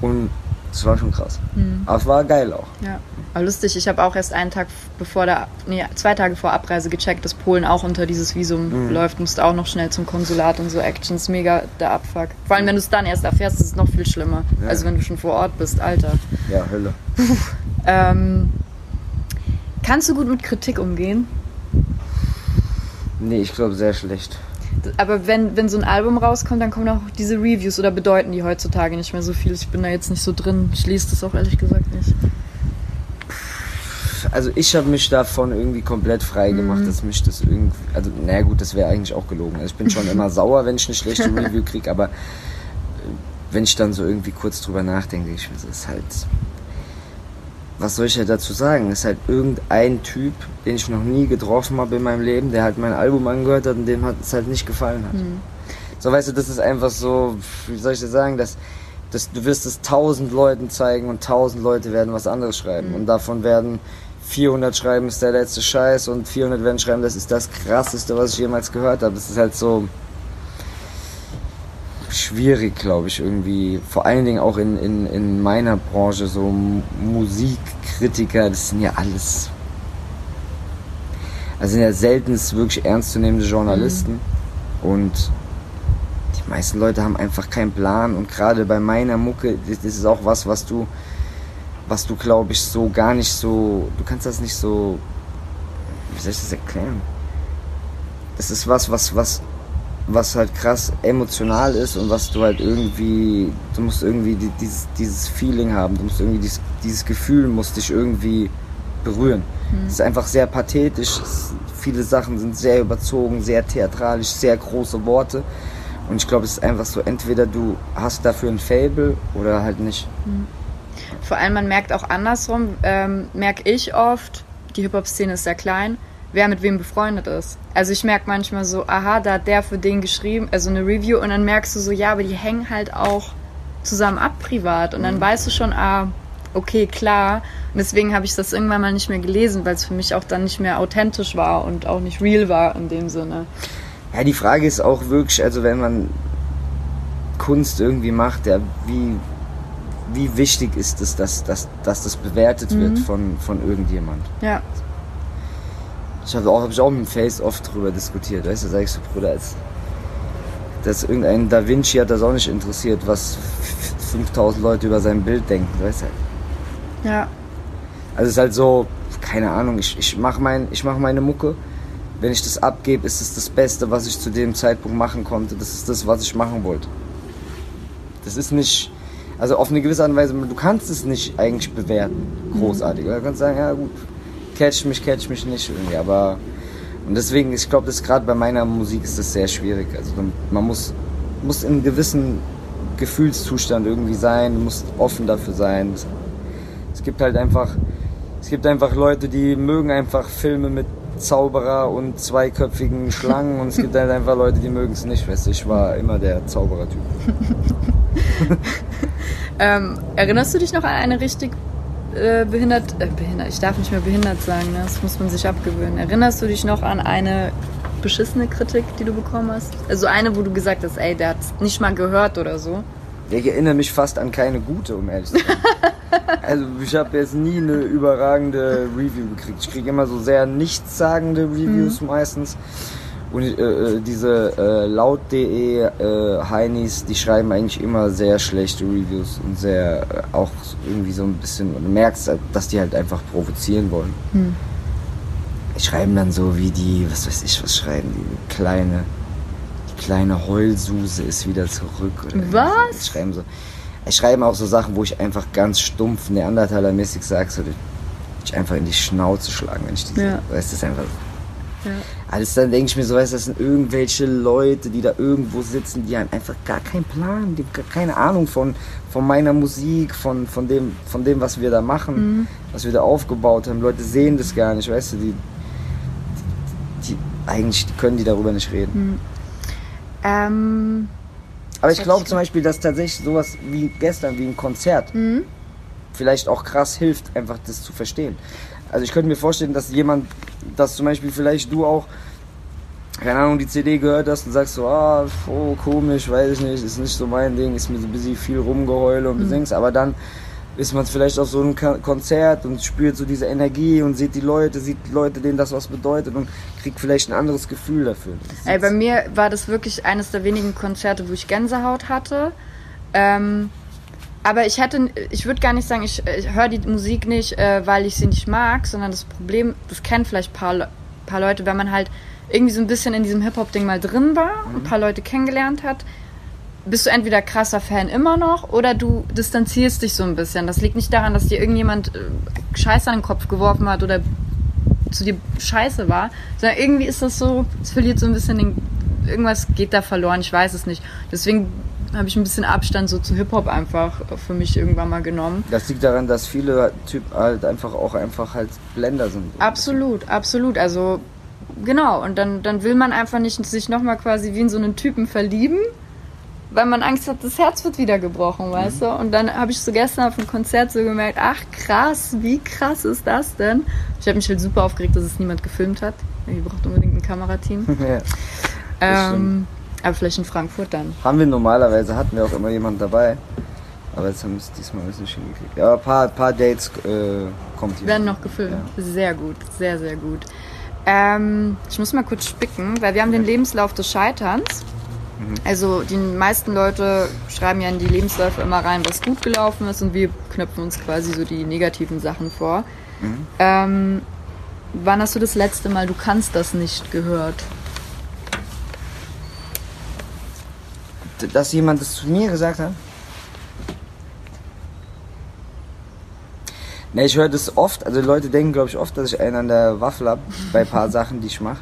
Und das war schon krass. Mhm. Aber es war geil auch. Ja. Aber lustig, ich habe auch erst einen Tag bevor der, nee, zwei Tage vor Abreise gecheckt, dass Polen auch unter dieses Visum mhm. läuft. Musste auch noch schnell zum Konsulat und so Actions. Mega der Abfuck. Vor allem, wenn du es dann erst erfährst, ist es noch viel schlimmer. Ja. Also wenn du schon vor Ort bist, Alter. Ja, Hölle. ähm, kannst du gut mit Kritik umgehen? Nee, ich glaube sehr schlecht. Aber wenn, wenn so ein Album rauskommt, dann kommen auch diese Reviews oder bedeuten die heutzutage nicht mehr so viel. Ich bin da jetzt nicht so drin. Ich lese das auch ehrlich gesagt nicht. Also ich habe mich davon irgendwie komplett frei gemacht, mhm. dass mich das irgendwie. Also, naja gut, das wäre eigentlich auch gelogen. Also ich bin schon immer sauer, wenn ich eine schlechte Review kriege, aber äh, wenn ich dann so irgendwie kurz drüber nachdenke, ich das ist halt was soll ich ja dazu sagen? Ist halt irgendein Typ, den ich noch nie getroffen habe in meinem Leben, der halt mein Album angehört hat und dem hat es halt nicht gefallen hat. Mhm. So weißt du, das ist einfach so, wie soll ich das sagen, dass, dass du wirst es tausend Leuten zeigen und tausend Leute werden was anderes schreiben mhm. und davon werden 400 schreiben, ist der letzte Scheiß und 400 werden schreiben, das ist das krasseste, was ich jemals gehört habe. Das ist halt so, schwierig, glaube ich, irgendwie. Vor allen Dingen auch in, in, in meiner Branche, so Musikkritiker, das sind ja alles. Also sind ja selten wirklich ernstzunehmende Journalisten. Mhm. Und die meisten Leute haben einfach keinen Plan. Und gerade bei meiner Mucke, das ist auch was, was du, was du, glaube ich, so gar nicht so. Du kannst das nicht so. Wie soll ich das erklären? Das ist was, was, was was halt krass emotional ist und was du halt irgendwie, du musst irgendwie die, dieses, dieses Feeling haben, du musst irgendwie dieses, dieses Gefühl muss dich irgendwie berühren. Mhm. Es ist einfach sehr pathetisch, viele Sachen sind sehr überzogen, sehr theatralisch, sehr große Worte. Und ich glaube, es ist einfach so, entweder du hast dafür ein Fable oder halt nicht. Mhm. Vor allem, man merkt auch andersrum, ähm, merke ich oft, die Hip-Hop-Szene ist sehr klein, wer mit wem befreundet ist. Also ich merke manchmal so, aha, da hat der für den geschrieben, also eine Review und dann merkst du so, ja, aber die hängen halt auch zusammen ab privat und dann mhm. weißt du schon, ah, okay, klar. Und deswegen habe ich das irgendwann mal nicht mehr gelesen, weil es für mich auch dann nicht mehr authentisch war und auch nicht real war in dem Sinne. Ja, die Frage ist auch wirklich, also wenn man Kunst irgendwie macht, ja, wie, wie wichtig ist es, dass, dass, dass das bewertet mhm. wird von, von irgendjemand? Ja. Ich habe auch, hab ich auch mit dem Face oft drüber diskutiert. Weißt du, sag ich so, Bruder, als, dass irgendein Da Vinci hat das auch nicht interessiert, was 5000 Leute über sein Bild denken, weißt du? Ja. Also es ist halt so, keine Ahnung, ich, ich mache mein, mach meine Mucke. Wenn ich das abgebe, ist es das Beste, was ich zu dem Zeitpunkt machen konnte. Das ist das, was ich machen wollte. Das ist nicht, also auf eine gewisse Art und Weise, du kannst es nicht eigentlich bewerten, großartig. Du kannst sagen, ja gut, catch mich, catch mich nicht irgendwie. Aber und deswegen, ich glaube, das gerade bei meiner Musik ist das sehr schwierig. Also man muss, muss in einem gewissen Gefühlszustand irgendwie sein, du musst offen dafür sein. Es gibt halt einfach, es gibt einfach Leute, die mögen einfach Filme mit Zauberer und zweiköpfigen Schlangen und es gibt halt einfach Leute, die mögen es nicht. Weißt du, ich war immer der Zauberertyp. ähm, erinnerst du dich noch an eine richtig äh, behindert, äh, behindert, ich darf nicht mehr behindert sagen, ne? das muss man sich abgewöhnen. Erinnerst du dich noch an eine beschissene Kritik, die du bekommen hast? Also eine, wo du gesagt hast, ey, der hat nicht mal gehört oder so. Ich erinnere mich fast an keine gute, um ehrlich zu sein. also ich habe jetzt nie eine überragende Review gekriegt. Ich kriege immer so sehr nichtssagende Reviews mhm. meistens. Und äh, äh, diese äh, laut.de äh, Heinis, die schreiben eigentlich immer sehr schlechte Reviews und sehr äh, auch irgendwie so ein bisschen, du merkst, halt, dass die halt einfach provozieren wollen. Hm. Die schreiben dann so wie die, was weiß ich, was schreiben die, kleine, die kleine Heulsuse ist wieder zurück. Oder was? Die schreiben so. Schreiben auch so Sachen, wo ich einfach ganz stumpf Neandertaler-mäßig sage, so, ich einfach in die Schnauze schlagen, wenn ich die ja. sehe. Weißt du, das ist einfach so. Ja. Alles dann denke ich mir so, weißt, das sind irgendwelche Leute, die da irgendwo sitzen, die haben einfach gar keinen Plan, die haben keine Ahnung von, von meiner Musik, von, von, dem, von dem, was wir da machen, mhm. was wir da aufgebaut haben. Leute sehen das gar nicht, weißt du, die, die, die eigentlich können die darüber nicht reden. Mhm. Ähm, Aber ich glaube zum Beispiel, dass tatsächlich sowas wie gestern, wie ein Konzert, mhm. vielleicht auch krass hilft, einfach das zu verstehen. Also ich könnte mir vorstellen, dass jemand, dass zum Beispiel vielleicht du auch, keine Ahnung, die CD gehört hast und sagst so, ah, oh, komisch, weiß ich nicht, ist nicht so mein Ding, ist mir so ein bisschen viel rumgeheule und besingst, aber dann ist man vielleicht auf so einem Konzert und spürt so diese Energie und sieht die Leute, sieht die Leute, denen das was bedeutet und kriegt vielleicht ein anderes Gefühl dafür. Ey, bei mir war das wirklich eines der wenigen Konzerte, wo ich Gänsehaut hatte. Ähm, aber ich hätte, ich würde gar nicht sagen, ich, ich höre die Musik nicht, äh, weil ich sie nicht mag, sondern das Problem, das kennen vielleicht ein paar, Le- paar Leute, wenn man halt irgendwie so ein bisschen in diesem Hip-Hop-Ding mal drin war, ein paar Leute kennengelernt hat, bist du entweder krasser Fan immer noch oder du distanzierst dich so ein bisschen. Das liegt nicht daran, dass dir irgendjemand äh, Scheiße an den Kopf geworfen hat oder zu dir scheiße war, sondern irgendwie ist das so, es verliert so ein bisschen den, irgendwas geht da verloren, ich weiß es nicht. Deswegen habe ich ein bisschen Abstand so zu Hip-Hop einfach für mich irgendwann mal genommen. Das liegt daran, dass viele Typ halt einfach auch einfach halt Blender sind. Absolut, absolut. Also genau, und dann, dann will man einfach nicht sich nochmal quasi wie in so einen Typen verlieben, weil man Angst hat, das Herz wird wieder gebrochen, weißt du? Und dann habe ich so gestern auf dem Konzert so gemerkt, ach krass, wie krass ist das denn? Ich habe mich halt super aufgeregt, dass es niemand gefilmt hat. Ihr braucht unbedingt ein Kamerateam. ja. ähm, aber vielleicht in Frankfurt dann. Haben wir normalerweise, hatten wir auch immer jemanden dabei. Aber jetzt haben wir es diesmal ein bisschen hingekriegt. Ja, ein paar, paar Dates äh, kommt hier. Werden noch gefilmt. Sehr gut, sehr, sehr gut. Ähm, ich muss mal kurz spicken, weil wir haben den Lebenslauf des Scheiterns. Also die meisten Leute schreiben ja in die Lebensläufe immer rein, was gut gelaufen ist und wir knöpfen uns quasi so die negativen Sachen vor. Ähm, wann hast du das letzte Mal Du kannst das nicht gehört? Dass jemand das zu mir gesagt hat? Ne, ich höre das oft. Also Leute denken, glaube ich, oft, dass ich einen an der Waffel habe bei ein paar Sachen, die ich mache.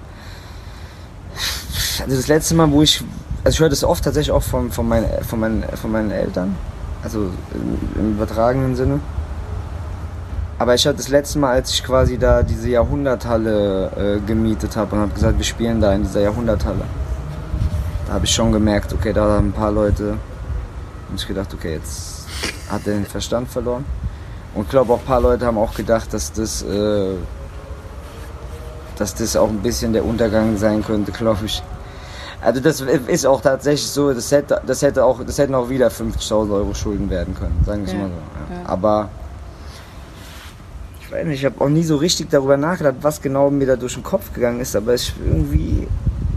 Also das letzte Mal, wo ich... Also ich höre das oft tatsächlich auch von, von, meinen, von, meinen, von meinen Eltern. Also im, im übertragenen Sinne. Aber ich hatte das letzte Mal, als ich quasi da diese Jahrhunderthalle äh, gemietet habe und habe gesagt, wir spielen da in dieser Jahrhunderthalle. Da habe ich schon gemerkt, okay, da haben ein paar Leute. Und ich gedacht, okay, jetzt hat er den Verstand verloren. Und ich glaube auch ein paar Leute haben auch gedacht, dass das, äh, dass das auch ein bisschen der Untergang sein könnte, glaube ich. Also das ist auch tatsächlich so, das hätte, das hätte auch, das hätten auch wieder 50.000 Euro Schulden werden können, sagen wir es Ja, mal so. Ja. ja. Aber ich weiß nicht, ich habe auch nie so richtig darüber nachgedacht, was genau mir da durch den Kopf gegangen ist, aber ich irgendwie,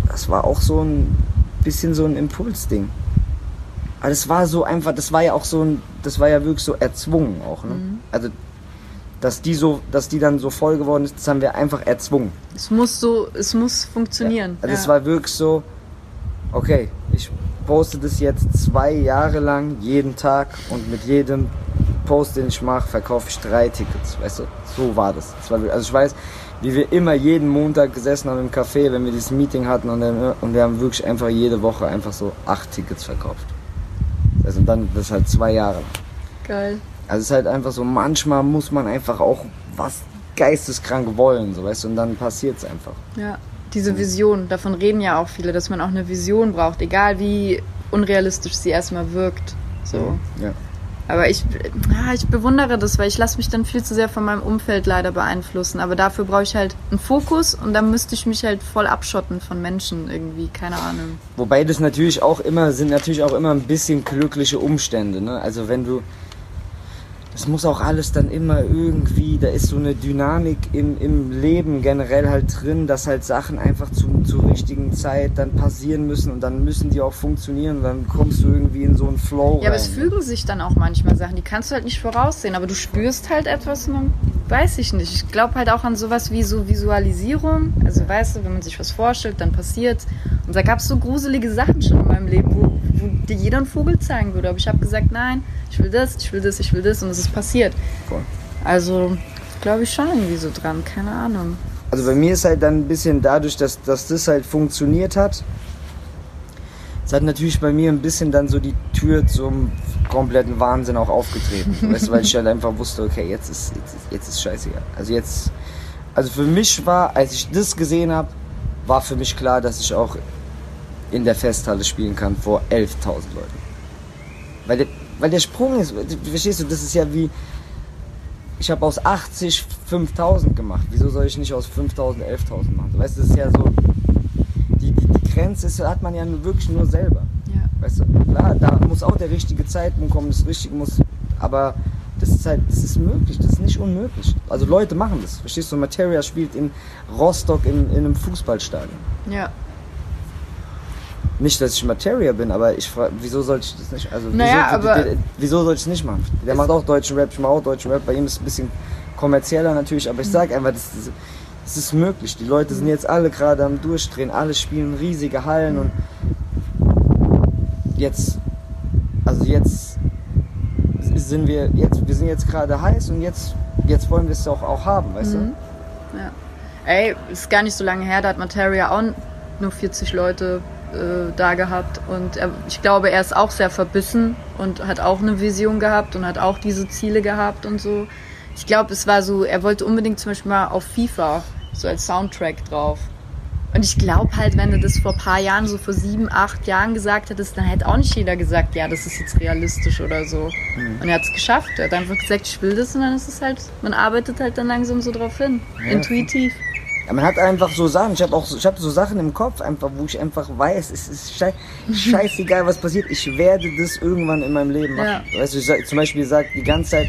das war auch so ein bisschen so ein Impulsding. Aber das war so einfach, das war ja auch so ein, das war ja wirklich so erzwungen auch, ne? Also, dass die so, dass die dann so voll geworden ist, das haben wir einfach erzwungen. Es muss so, es muss funktionieren. Also es war wirklich so, okay, ich poste das jetzt zwei Jahre lang, jeden Tag und mit jedem Post, den ich mache, verkaufe ich drei Tickets, weißt du? So war das. das war, also ich weiß, wie wir immer jeden Montag gesessen haben im Café, wenn wir dieses Meeting hatten und, dann, und wir haben wirklich einfach jede Woche einfach so acht Tickets verkauft. Also dann das halt zwei Jahre. Geil. Also es ist halt einfach so, manchmal muss man einfach auch was geisteskrank wollen, so weißt du, und dann passiert es einfach. Ja, diese Vision, davon reden ja auch viele, dass man auch eine Vision braucht, egal wie unrealistisch sie erstmal wirkt. So. Ja. Aber ich, ah, ich bewundere das, weil ich lasse mich dann viel zu sehr von meinem Umfeld leider beeinflussen. Aber dafür brauche ich halt einen Fokus und dann müsste ich mich halt voll abschotten von Menschen irgendwie, keine Ahnung. Wobei das natürlich auch immer, sind natürlich auch immer ein bisschen glückliche Umstände, ne? Also wenn du, das muss auch alles dann immer irgendwie, da ist so eine Dynamik im, im Leben generell halt drin, dass halt Sachen einfach zum, zur richtigen Zeit dann passieren müssen und dann müssen die auch funktionieren und dann kommst du irgendwie in so einen Flow Ja, aber rein. es fügen sich dann auch manchmal Sachen, die kannst du halt nicht voraussehen, aber du spürst halt etwas und dann weiß ich nicht. Ich glaube halt auch an sowas wie so Visualisierung. Also weißt du, wenn man sich was vorstellt, dann passiert's. Und da gab es so gruselige Sachen schon in meinem Leben, wo, wo dir jeder einen Vogel zeigen würde. Aber ich habe gesagt, nein, ich will das, ich will das, ich will das und es ist passiert. Voll. Also glaube ich schon irgendwie so dran, keine Ahnung. Also bei mir ist halt dann ein bisschen dadurch, dass, dass das halt funktioniert hat, es hat natürlich bei mir ein bisschen dann so die Tür zum kompletten Wahnsinn auch aufgetreten. weißt du, weil ich halt einfach wusste, okay, jetzt ist, jetzt ist, jetzt ist scheißegal. Also jetzt, also für mich war, als ich das gesehen habe, war für mich klar, dass ich auch in der Festhalle spielen kann vor 11.000 Leuten. Weil der, weil der Sprung ist, verstehst du, das ist ja wie, ich habe aus 80 5000 gemacht. Wieso soll ich nicht aus 5000 11.000 machen? Weißt du, das ist ja so, die, die, die Grenze ist, hat man ja wirklich nur selber. Ja. Weißt du, klar, da muss auch der richtige Zeitpunkt kommen, das Richtige muss, aber das ist halt, das ist möglich, das ist nicht unmöglich. Also Leute machen das, verstehst du? Materia spielt in Rostock in, in einem Fußballstadion. Ja. Nicht, dass ich Materia bin, aber ich frage, wieso sollte ich das nicht? Also, Naja, wieso, aber- wieso soll ich es nicht machen? Der macht auch deutschen Rap, ich mache auch deutschen Rap. Bei ihm ist es ein bisschen kommerzieller natürlich, aber ich sage einfach, das, das, das ist möglich. Die Leute sind jetzt alle gerade am Durchdrehen, alle spielen riesige Hallen und jetzt, also jetzt sind wir, jetzt, wir sind jetzt gerade heiß und jetzt, jetzt wollen wir es auch, auch haben, weißt Mhm. Ja. Ey, ist gar nicht so lange her, da hat Materia auch nur 40 Leute äh, da gehabt und er, ich glaube, er ist auch sehr verbissen und hat auch eine Vision gehabt und hat auch diese Ziele gehabt und so. Ich glaube, es war so, er wollte unbedingt zum Beispiel mal auf FIFA so als Soundtrack drauf. Und ich glaube halt, wenn du das vor ein paar Jahren, so vor sieben, acht Jahren gesagt hättest, dann hätte auch nicht jeder gesagt, ja, das ist jetzt realistisch oder so. Und er hat es geschafft. Er hat einfach gesagt, ich will das und dann ist es halt, man arbeitet halt dann langsam so drauf hin. Ja. Intuitiv. Ja, man hat einfach so Sachen, ich habe auch so, ich habe so Sachen im Kopf, einfach, wo ich einfach weiß, es ist schei scheißegal, was passiert, ich werde das irgendwann in meinem Leben machen. Weißt du, ich sag, zum Beispiel sage die ganze Zeit,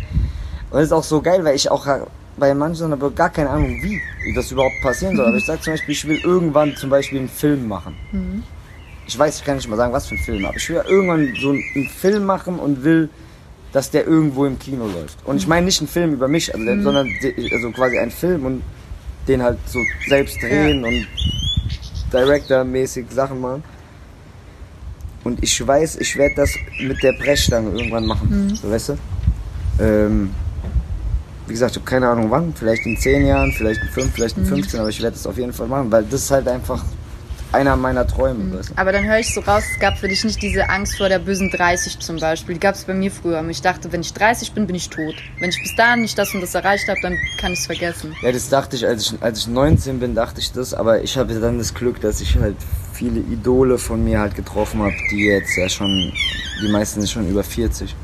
und das ist auch so geil, weil ich auch bei manchen habe gar keine Ahnung, wie das überhaupt passieren soll. Aber ich sage zum Beispiel, ich will irgendwann zum Beispiel einen Film machen. Ich weiß, ich kann nicht mal sagen, was für einen Film, aber ich will irgendwann so einen, Film machen und will, dass der irgendwo im Kino läuft. Und ich meine nicht einen Film über mich, also, der, sondern de- also quasi einen Film und den halt so selbst drehen und Director-mäßig Sachen machen. Und ich weiß, ich werde das mit der Brechstange irgendwann machen. So, weißt du? Ähm, wie gesagt, ich habe keine Ahnung wann, vielleicht in 10 Jahren, vielleicht in 5, vielleicht in 15, aber ich werde das auf jeden Fall machen, weil das ist halt einfach einer meiner Träume. Weißt du? Aber dann höre ich so raus, es gab für dich nicht diese Angst vor der bösen 30 zum Beispiel. Die gab es bei mir früher. Und ich dachte, wenn ich 30 bin, bin ich tot. Wenn ich bis dahin nicht das und das erreicht habe, dann kann ich es vergessen. Ja, das dachte ich als, ich, als ich 19 bin, dachte ich das, aber ich habe dann das Glück, dass ich halt viele Idole von mir halt getroffen habe, die jetzt ja schon, die meisten sind schon über 40.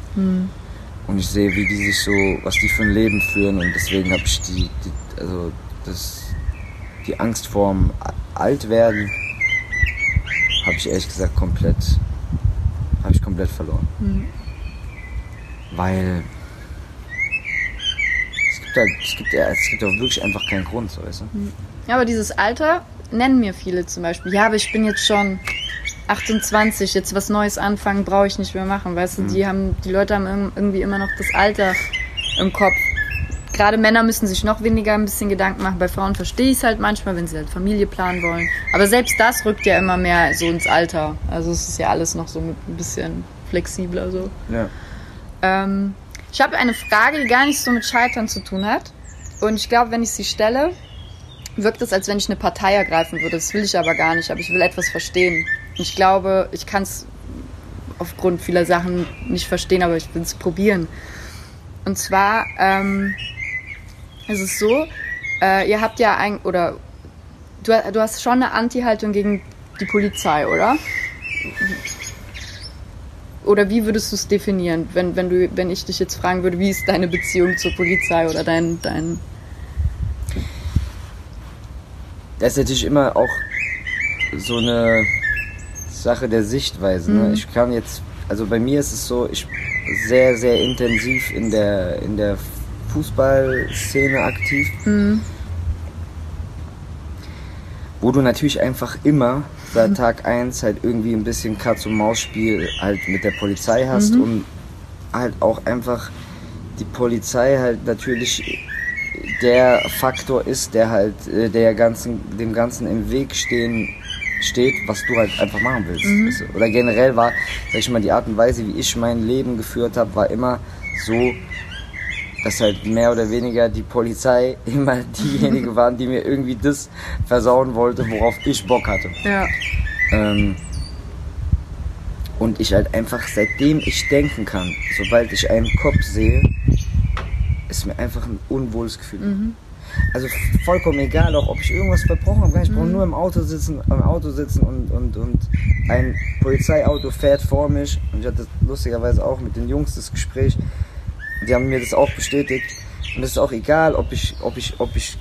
Und ich sehe, wie die sich so, was die für ein Leben führen und deswegen habe ich die, die, also das, die Angst vorm Altwerden habe ich ehrlich gesagt komplett, habe ich komplett verloren. Weil es gibt halt, es gibt ja, es gibt auch wirklich einfach keinen Grund, so weißt du. Ja, aber dieses Alter nennen mir viele zum Beispiel. Ja, aber ich bin jetzt schon 28, jetzt was Neues anfangen brauche ich nicht mehr machen. Weißt du, die haben, die Leute haben irg- irgendwie immer noch das Alter im Kopf. Gerade Männer müssen sich noch weniger ein bisschen Gedanken machen. Bei Frauen verstehe ich es halt manchmal, wenn sie halt Familie planen wollen. Aber selbst das rückt ja immer mehr so ins Alter. Also es ist ja alles noch so ein bisschen flexibler so. Ja. Ähm, ich habe eine Frage, die gar nicht so mit Scheitern zu tun hat. Und ich glaube, wenn ich sie stelle, wirkt es, als wenn ich eine Partei ergreifen würde. Das will ich aber gar nicht, aber ich will etwas verstehen. Und ich glaube, ich kann es aufgrund vieler Sachen nicht verstehen, aber ich will es probieren. Und zwar ähm, ist es so, äh, ihr habt ja ein, oder du, du hast schon eine Anti-Haltung gegen die Polizei, oder? Oder wie würdest du es definieren, wenn, wenn, du, wenn ich dich jetzt fragen würde, wie ist deine Beziehung zur Polizei oder dein, dein Das ist natürlich immer auch so eine Sache der Sichtweise. Ne? Ich kann jetzt, also bei mir ist es so, ich sehr, sehr intensiv in der, in der Fußballszene aktiv. Wo du natürlich einfach immer seit Tag 1 halt irgendwie ein bisschen Katz-und-Maus-Spiel halt mit der Polizei hast und halt auch einfach die Polizei halt natürlich der Faktor ist, der halt äh, der ganzen, dem Ganzen im Weg stehen steht, was du halt einfach machen willst. du? Oder generell war, sag ich mal, die Art und Weise, wie ich mein Leben geführt habe, war immer so, dass halt mehr oder weniger die Polizei immer diejenige waren, die mir irgendwie das versauen wollte, worauf ich Bock hatte. Ja. Ähm, und ich halt einfach, seitdem ich denken kann, sobald ich einen Kopf sehe, ist mir einfach ein unwohles Gefühl. Also vollkommen egal, auch ob ich irgendwas verbrochen habe. Ich brauche nur im Auto sitzen, im Auto sitzen und, und, und ein Polizeiauto fährt vor mich. Und ich hatte lustigerweise auch mit den Jungs das Gespräch. Die haben mir das auch bestätigt. Und es ist auch egal, ob ich, ob ich, ob ich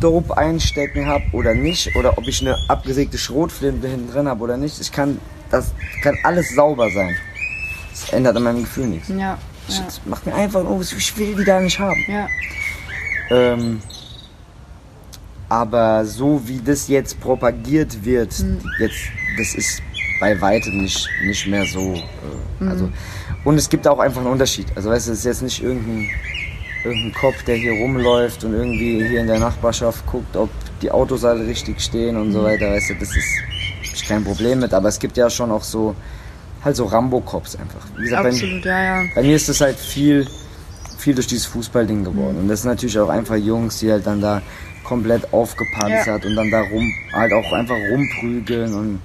Dope einstecken habe oder nicht, oder ob ich eine abgesägte Schrotflinte hinten drin habe oder nicht. Ich kann, das kann alles sauber sein. Das ändert an meinem Gefühl nichts. Ja. Ich, Ja. das macht mir einfach, oh, ich will die da nicht haben. ja. Ähm, aber so wie das jetzt propagiert wird, Hm. jetzt, das ist bei weitem nicht, nicht mehr so. Äh, Hm. also, und es gibt auch einfach einen Unterschied. Also weißt du, es ist jetzt nicht irgendein, irgendein Kopf, der hier rumläuft und irgendwie hier in der Nachbarschaft guckt, ob die Autos alle richtig stehen und so weiter. Weißt du, das ist ich kein Problem mit. Aber es gibt ja schon auch so, halt so Rambo-Cops einfach. Wie gesagt, bei- Absolut, ja, ja. bei mir ist das halt viel, viel durch dieses Fußballding geworden. Und das sind natürlich auch einfach Jungs, die halt dann da komplett aufgepanzert und dann da rum, halt auch einfach rumprügeln und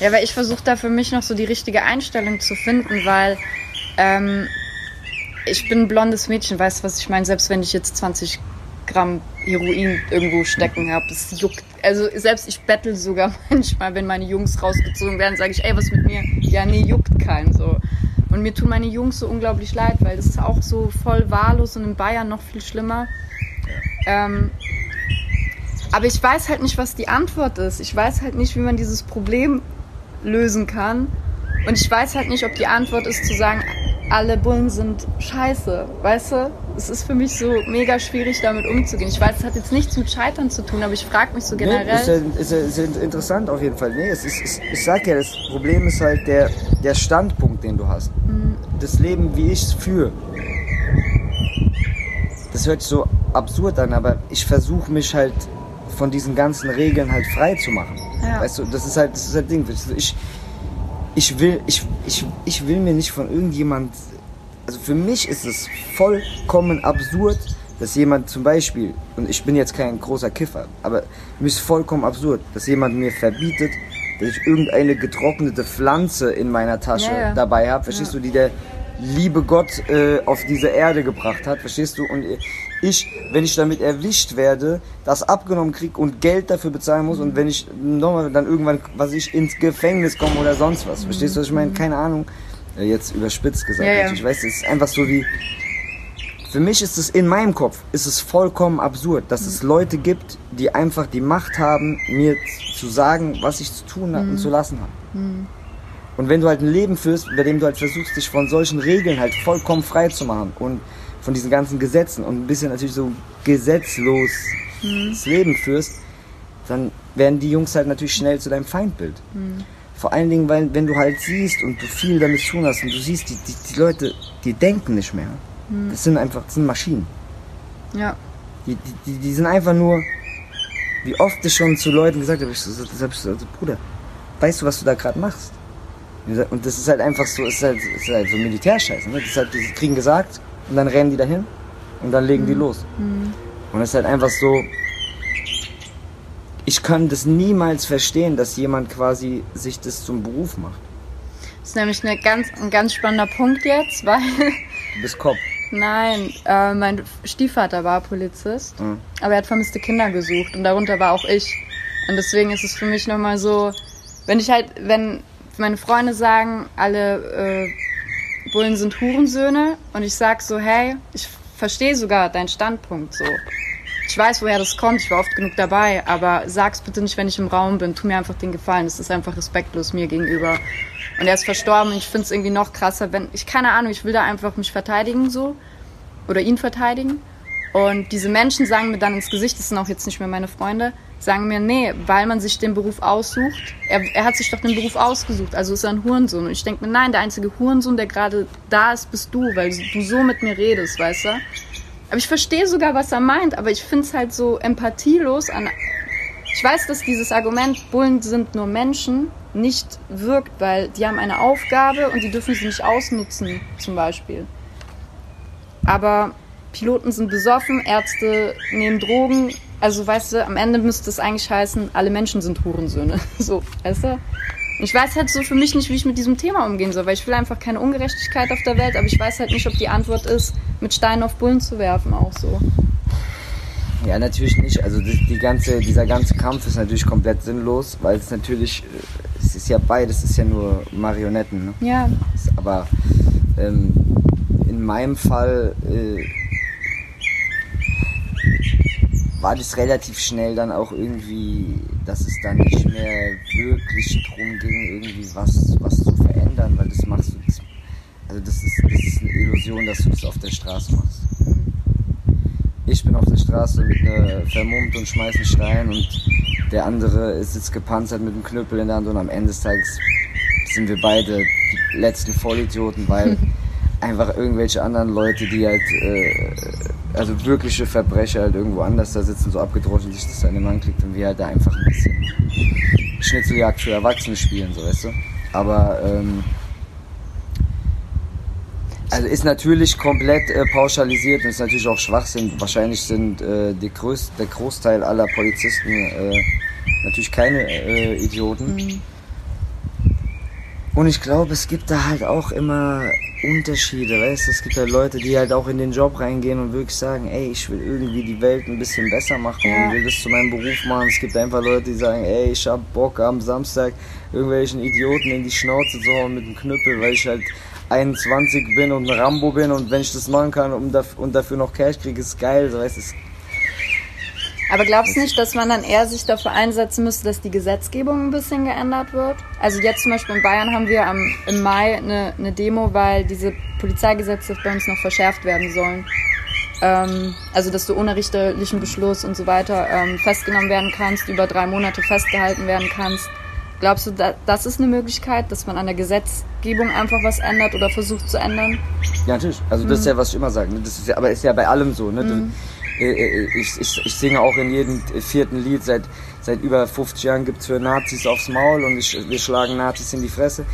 Ja, weil ich versuche da für mich noch so die richtige Einstellung zu finden, weil ähm, ich bin ein blondes Mädchen, weißt du, was ich meine? Selbst wenn ich jetzt 20 Gramm Heroin irgendwo stecken habe, es juckt. Also selbst ich bettel sogar manchmal, wenn meine Jungs rausgezogen werden, sage ich, ey, was mit mir? Ja, nee, juckt keinen so. Und mir tun meine Jungs so unglaublich leid, weil das ist auch so voll wahllos und in Bayern noch viel schlimmer. Ähm, aber ich weiß halt nicht, was die Antwort ist. Ich weiß halt nicht, wie man dieses Problem lösen kann. Und ich weiß halt nicht, ob die Antwort ist zu sagen, alle Bullen sind scheiße. Weißt du? Es ist für mich so mega schwierig, damit umzugehen. Ich weiß, es hat jetzt nichts mit Scheitern zu tun, aber ich frage mich so Nee, ist, ja, generell. ist, ja, ist ja interessant auf jeden Fall. Nee, es ist, es, ich sag ja, das Problem ist halt der, der Standpunkt, den du hast. Mhm. Das Leben, wie ich es führe. Das hört sich so absurd an, aber ich versuche mich halt von diesen ganzen Regeln halt frei zu machen. Ja. Weißt du, das ist halt das ist halt Ding. Ich, ich will, ich, ich, ich will mir nicht von irgendjemand. Also für mich ist es vollkommen absurd, dass jemand zum Beispiel, und ich bin jetzt kein großer Kiffer, aber mir ist vollkommen absurd, dass jemand mir verbietet, dass ich irgendeine getrocknete Pflanze in meiner Tasche Ja, ja. dabei habe, verstehst du, die der liebe Gott äh, auf diese Erde gebracht hat, verstehst du? Und ich, wenn ich damit erwischt werde, das abgenommen krieg und Geld dafür bezahlen muss und wenn ich nochmal dann irgendwann, was ich ins Gefängnis komme oder sonst was, verstehst du, was ich meine? Keine Ahnung. Äh, Jetzt überspitzt gesagt. Ja, ja. Ich weiß, es ist einfach so wie. Für mich ist es in meinem Kopf, ist es vollkommen absurd, dass es Leute gibt, die einfach die Macht haben, mir zu sagen, was ich zu tun und zu lassen habe. Und wenn du halt ein Leben führst, bei dem du halt versuchst, dich von solchen Regeln halt vollkommen frei zu machen und von diesen ganzen Gesetzen und ein bisschen natürlich so gesetzlos das Leben führst, dann werden die Jungs halt natürlich schnell zu deinem Feindbild. Vor allen Dingen, weil wenn du halt siehst und du viel damit zu tun hast und du siehst, die, die, die Leute, die denken nicht mehr. Das sind einfach, das sind Maschinen. Ja. Die, die, die, die sind einfach nur, wie oft ich schon zu Leuten gesagt habe, ich so, das hab ich so, also, Bruder, weißt du, was du da gerade machst? Und das ist halt einfach so, ist halt, ist halt so Militärscheiße. Ne? Das ist halt, die kriegen gesagt und dann rennen die dahin und dann legen die los. Und es ist halt einfach so, ich kann das niemals verstehen, dass jemand quasi sich das zum Beruf macht. Das ist nämlich eine ganz, ein ganz spannender Punkt jetzt, weil, Du bist Kopf. nein, äh, mein Stiefvater war Polizist, Mhm. aber er hat vermisste Kinder gesucht und darunter war auch ich. Und deswegen ist es für mich nochmal so, wenn ich halt, wenn meine Freunde sagen, alle äh, Bullen sind Hurensöhne und ich sag so, hey, ich verstehe sogar deinen Standpunkt so. Ich weiß, woher das kommt, ich war oft genug dabei, aber sag's bitte nicht, wenn ich im Raum bin. Tu mir einfach den Gefallen, das ist einfach respektlos mir gegenüber. Und er ist verstorben und ich find's irgendwie noch krasser, wenn, ich keine Ahnung, ich will da einfach mich verteidigen so oder ihn verteidigen. Und diese Menschen sagen mir dann ins Gesicht, das sind auch jetzt nicht mehr meine Freunde, sagen mir, nee, weil man sich den Beruf aussucht. Er, er hat sich doch den Beruf ausgesucht, also ist er ein Hurensohn. Und ich denke mir, nein, der einzige Hurensohn, der gerade da ist, bist du, weil du so mit mir redest, weißt du? Aber ich verstehe sogar, was er meint, aber ich find's halt so empathielos an. Ich weiß, dass dieses Argument, Bullen sind nur Menschen, nicht wirkt, weil die haben eine Aufgabe und die dürfen sie nicht ausnutzen, zum Beispiel. Aber Piloten sind besoffen, Ärzte nehmen Drogen. Also, weißt du, am Ende müsste es eigentlich heißen, alle Menschen sind Hurensöhne. So, weißt du? Ich weiß halt so für mich nicht, wie ich mit diesem Thema umgehen soll, weil ich will einfach keine Ungerechtigkeit auf der Welt, aber ich weiß halt nicht, ob die Antwort ist, mit Steinen auf Bullen zu werfen, auch so. Ja, natürlich nicht. Also die, die ganze, dieser ganze Kampf ist natürlich komplett sinnlos, weil es natürlich, äh, es ist ja beides, es ist ja nur Marionetten. Ne? Ja, Aber ähm, in meinem Fall äh, war das relativ schnell dann auch irgendwie, dass es dann nicht mehr wirklich drum ging, irgendwie was, was zu verändern, weil das machst du, das, also das ist, das ist eine Illusion, dass du das auf der Straße machst. Ich bin auf der Straße mit einer vermummt und schmeiß einen Stein und der andere sitzt gepanzert mit einem Knüppel in der Hand und am Ende des Tages sind wir beide die letzten Vollidioten, weil einfach irgendwelche anderen Leute, die halt, äh, also wirkliche Verbrecher halt irgendwo anders da sitzen, so abgedroschen sich das an den Mann kriegt und wir halt da einfach ein bisschen Schnitzeljagd für Erwachsene spielen, so weißt du. Aber ähm, also ist natürlich komplett äh, pauschalisiert und ist natürlich auch Schwachsinn. Wahrscheinlich sind äh, größ der Großteil aller Polizisten äh, natürlich keine äh, Idioten. Mhm. Und ich glaube, es gibt da halt auch immer Unterschiede, weißt du? Es gibt ja Leute, die halt auch in den Job reingehen und wirklich sagen, ey, ich will irgendwie die Welt ein bisschen besser machen Ja. und will das zu meinem Beruf machen. Es gibt einfach Leute, die sagen, ey, ich hab Bock am Samstag irgendwelchen Idioten in die Schnauze zu hauen mit dem Knüppel, weil ich halt 21 bin und ein Rambo bin und wenn ich das machen kann und dafür noch Cash kriege, ist geil, so weißt du. Aber glaubst du nicht, dass man dann eher sich dafür einsetzen müsste, dass die Gesetzgebung ein bisschen geändert wird? Also jetzt zum Beispiel in Bayern haben wir am, im Mai eine, eine Demo, weil diese Polizeigesetze bei uns noch verschärft werden sollen. Ähm, also dass du ohne richterlichen Beschluss und so weiter ähm, festgenommen werden kannst, über drei Monate festgehalten werden kannst. Glaubst du, da, das ist eine Möglichkeit, dass man an der Gesetzgebung einfach was ändert oder versucht zu ändern? Ja, natürlich. Also das ist ja, was ich immer sage. Ne? Das ist ja, aber ist ja bei allem so. Ne? Äh, ich, ich, ich singe auch in jedem vierten Lied seit, seit über 50 Jahren gibt's für Nazis aufs Maul und ich, wir schlagen Nazis in die Fresse.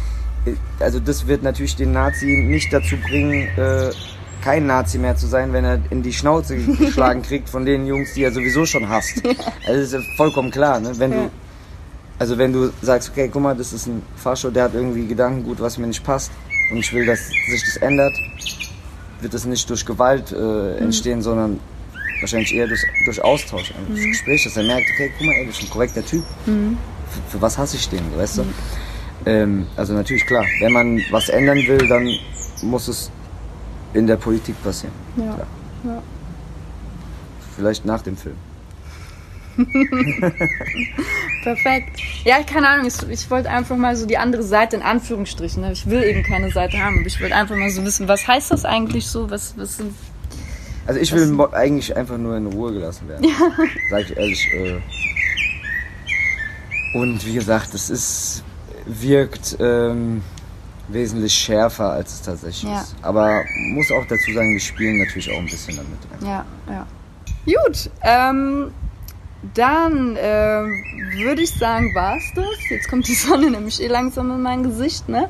Äh, Also das wird natürlich den Nazi nicht dazu bringen, äh, kein Nazi mehr zu sein, wenn er in die Schnauze geschlagen kriegt von den Jungs, die er sowieso schon hasst. Also das ist ja vollkommen klar. Ne? Wenn Ja. du also wenn du sagst, okay, guck mal, das ist ein Fascho, der hat irgendwie Gedankengut, was mir nicht passt und ich will, dass sich das ändert, wird das nicht durch Gewalt äh, entstehen, sondern wahrscheinlich eher durch, durch Austausch, also durch Gespräch, dass er merkt, okay, guck mal, ey, das ist ein korrekter Typ. Für, für was hasse ich den, weißt du? Ähm, also natürlich klar, wenn man was ändern will, dann muss es in der Politik passieren. Ja. Ja. Vielleicht nach dem Film. Perfekt. Ja, keine Ahnung, ich, ich wollte einfach mal so die andere Seite in Anführungsstrichen. Ne? Ich will eben keine Seite haben, aber ich wollte einfach mal so wissen, was heißt das eigentlich so? Was, was sind. Also ich will mo- eigentlich einfach nur in Ruhe gelassen werden. Sag ich ehrlich. Äh. Und wie gesagt, es ist wirkt ähm, wesentlich schärfer, als es tatsächlich Ja. ist. Aber muss auch dazu sagen, wir spielen natürlich auch ein bisschen damit. Ja, ja. Gut, ähm, dann ähm, würde ich sagen, war's das. Jetzt kommt die Sonne nämlich eh langsam in mein Gesicht, ne?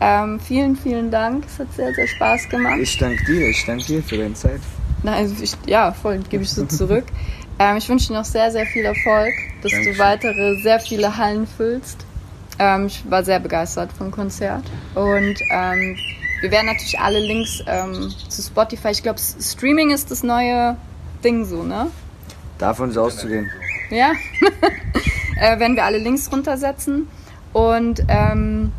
Ähm, vielen, vielen Dank. Es hat sehr, sehr Spaß gemacht. Ich danke dir, ich danke dir für deine Zeit. Nein, also ich, ja, voll, gebe ich so zurück. ähm, ich wünsche dir noch sehr, sehr viel Erfolg, dass Dankeschön. du weitere sehr viele Hallen füllst. Ähm, ich war sehr begeistert vom Konzert. Und ähm, wir werden natürlich alle Links ähm, zu Spotify, ich glaube, Streaming ist das neue Ding so, ne? Davon ist auszugehen. Ja. äh, werden wir alle Links runtersetzen. Und ähm,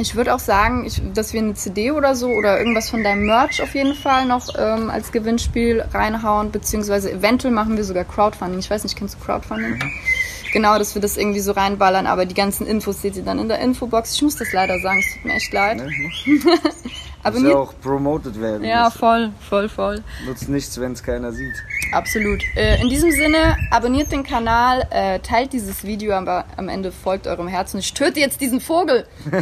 ich würde auch sagen, ich, dass wir eine CD oder so oder irgendwas von deinem Merch auf jeden Fall noch ähm, als Gewinnspiel reinhauen, beziehungsweise eventuell machen wir sogar Crowdfunding. Ich weiß nicht, kennst du Crowdfunding? Genau, dass wir das irgendwie so reinballern, aber die ganzen Infos seht ihr dann in der Infobox. Ich muss das leider sagen, es tut mir echt leid. Ne? Muss ja auch promoted werden. Ja, voll, voll, voll. nutzt nichts, wenn es keiner sieht. Absolut. Äh, in diesem Sinne, abonniert den Kanal, äh, teilt dieses Video, aber am Ende folgt eurem Herzen. Ich töte jetzt diesen Vogel.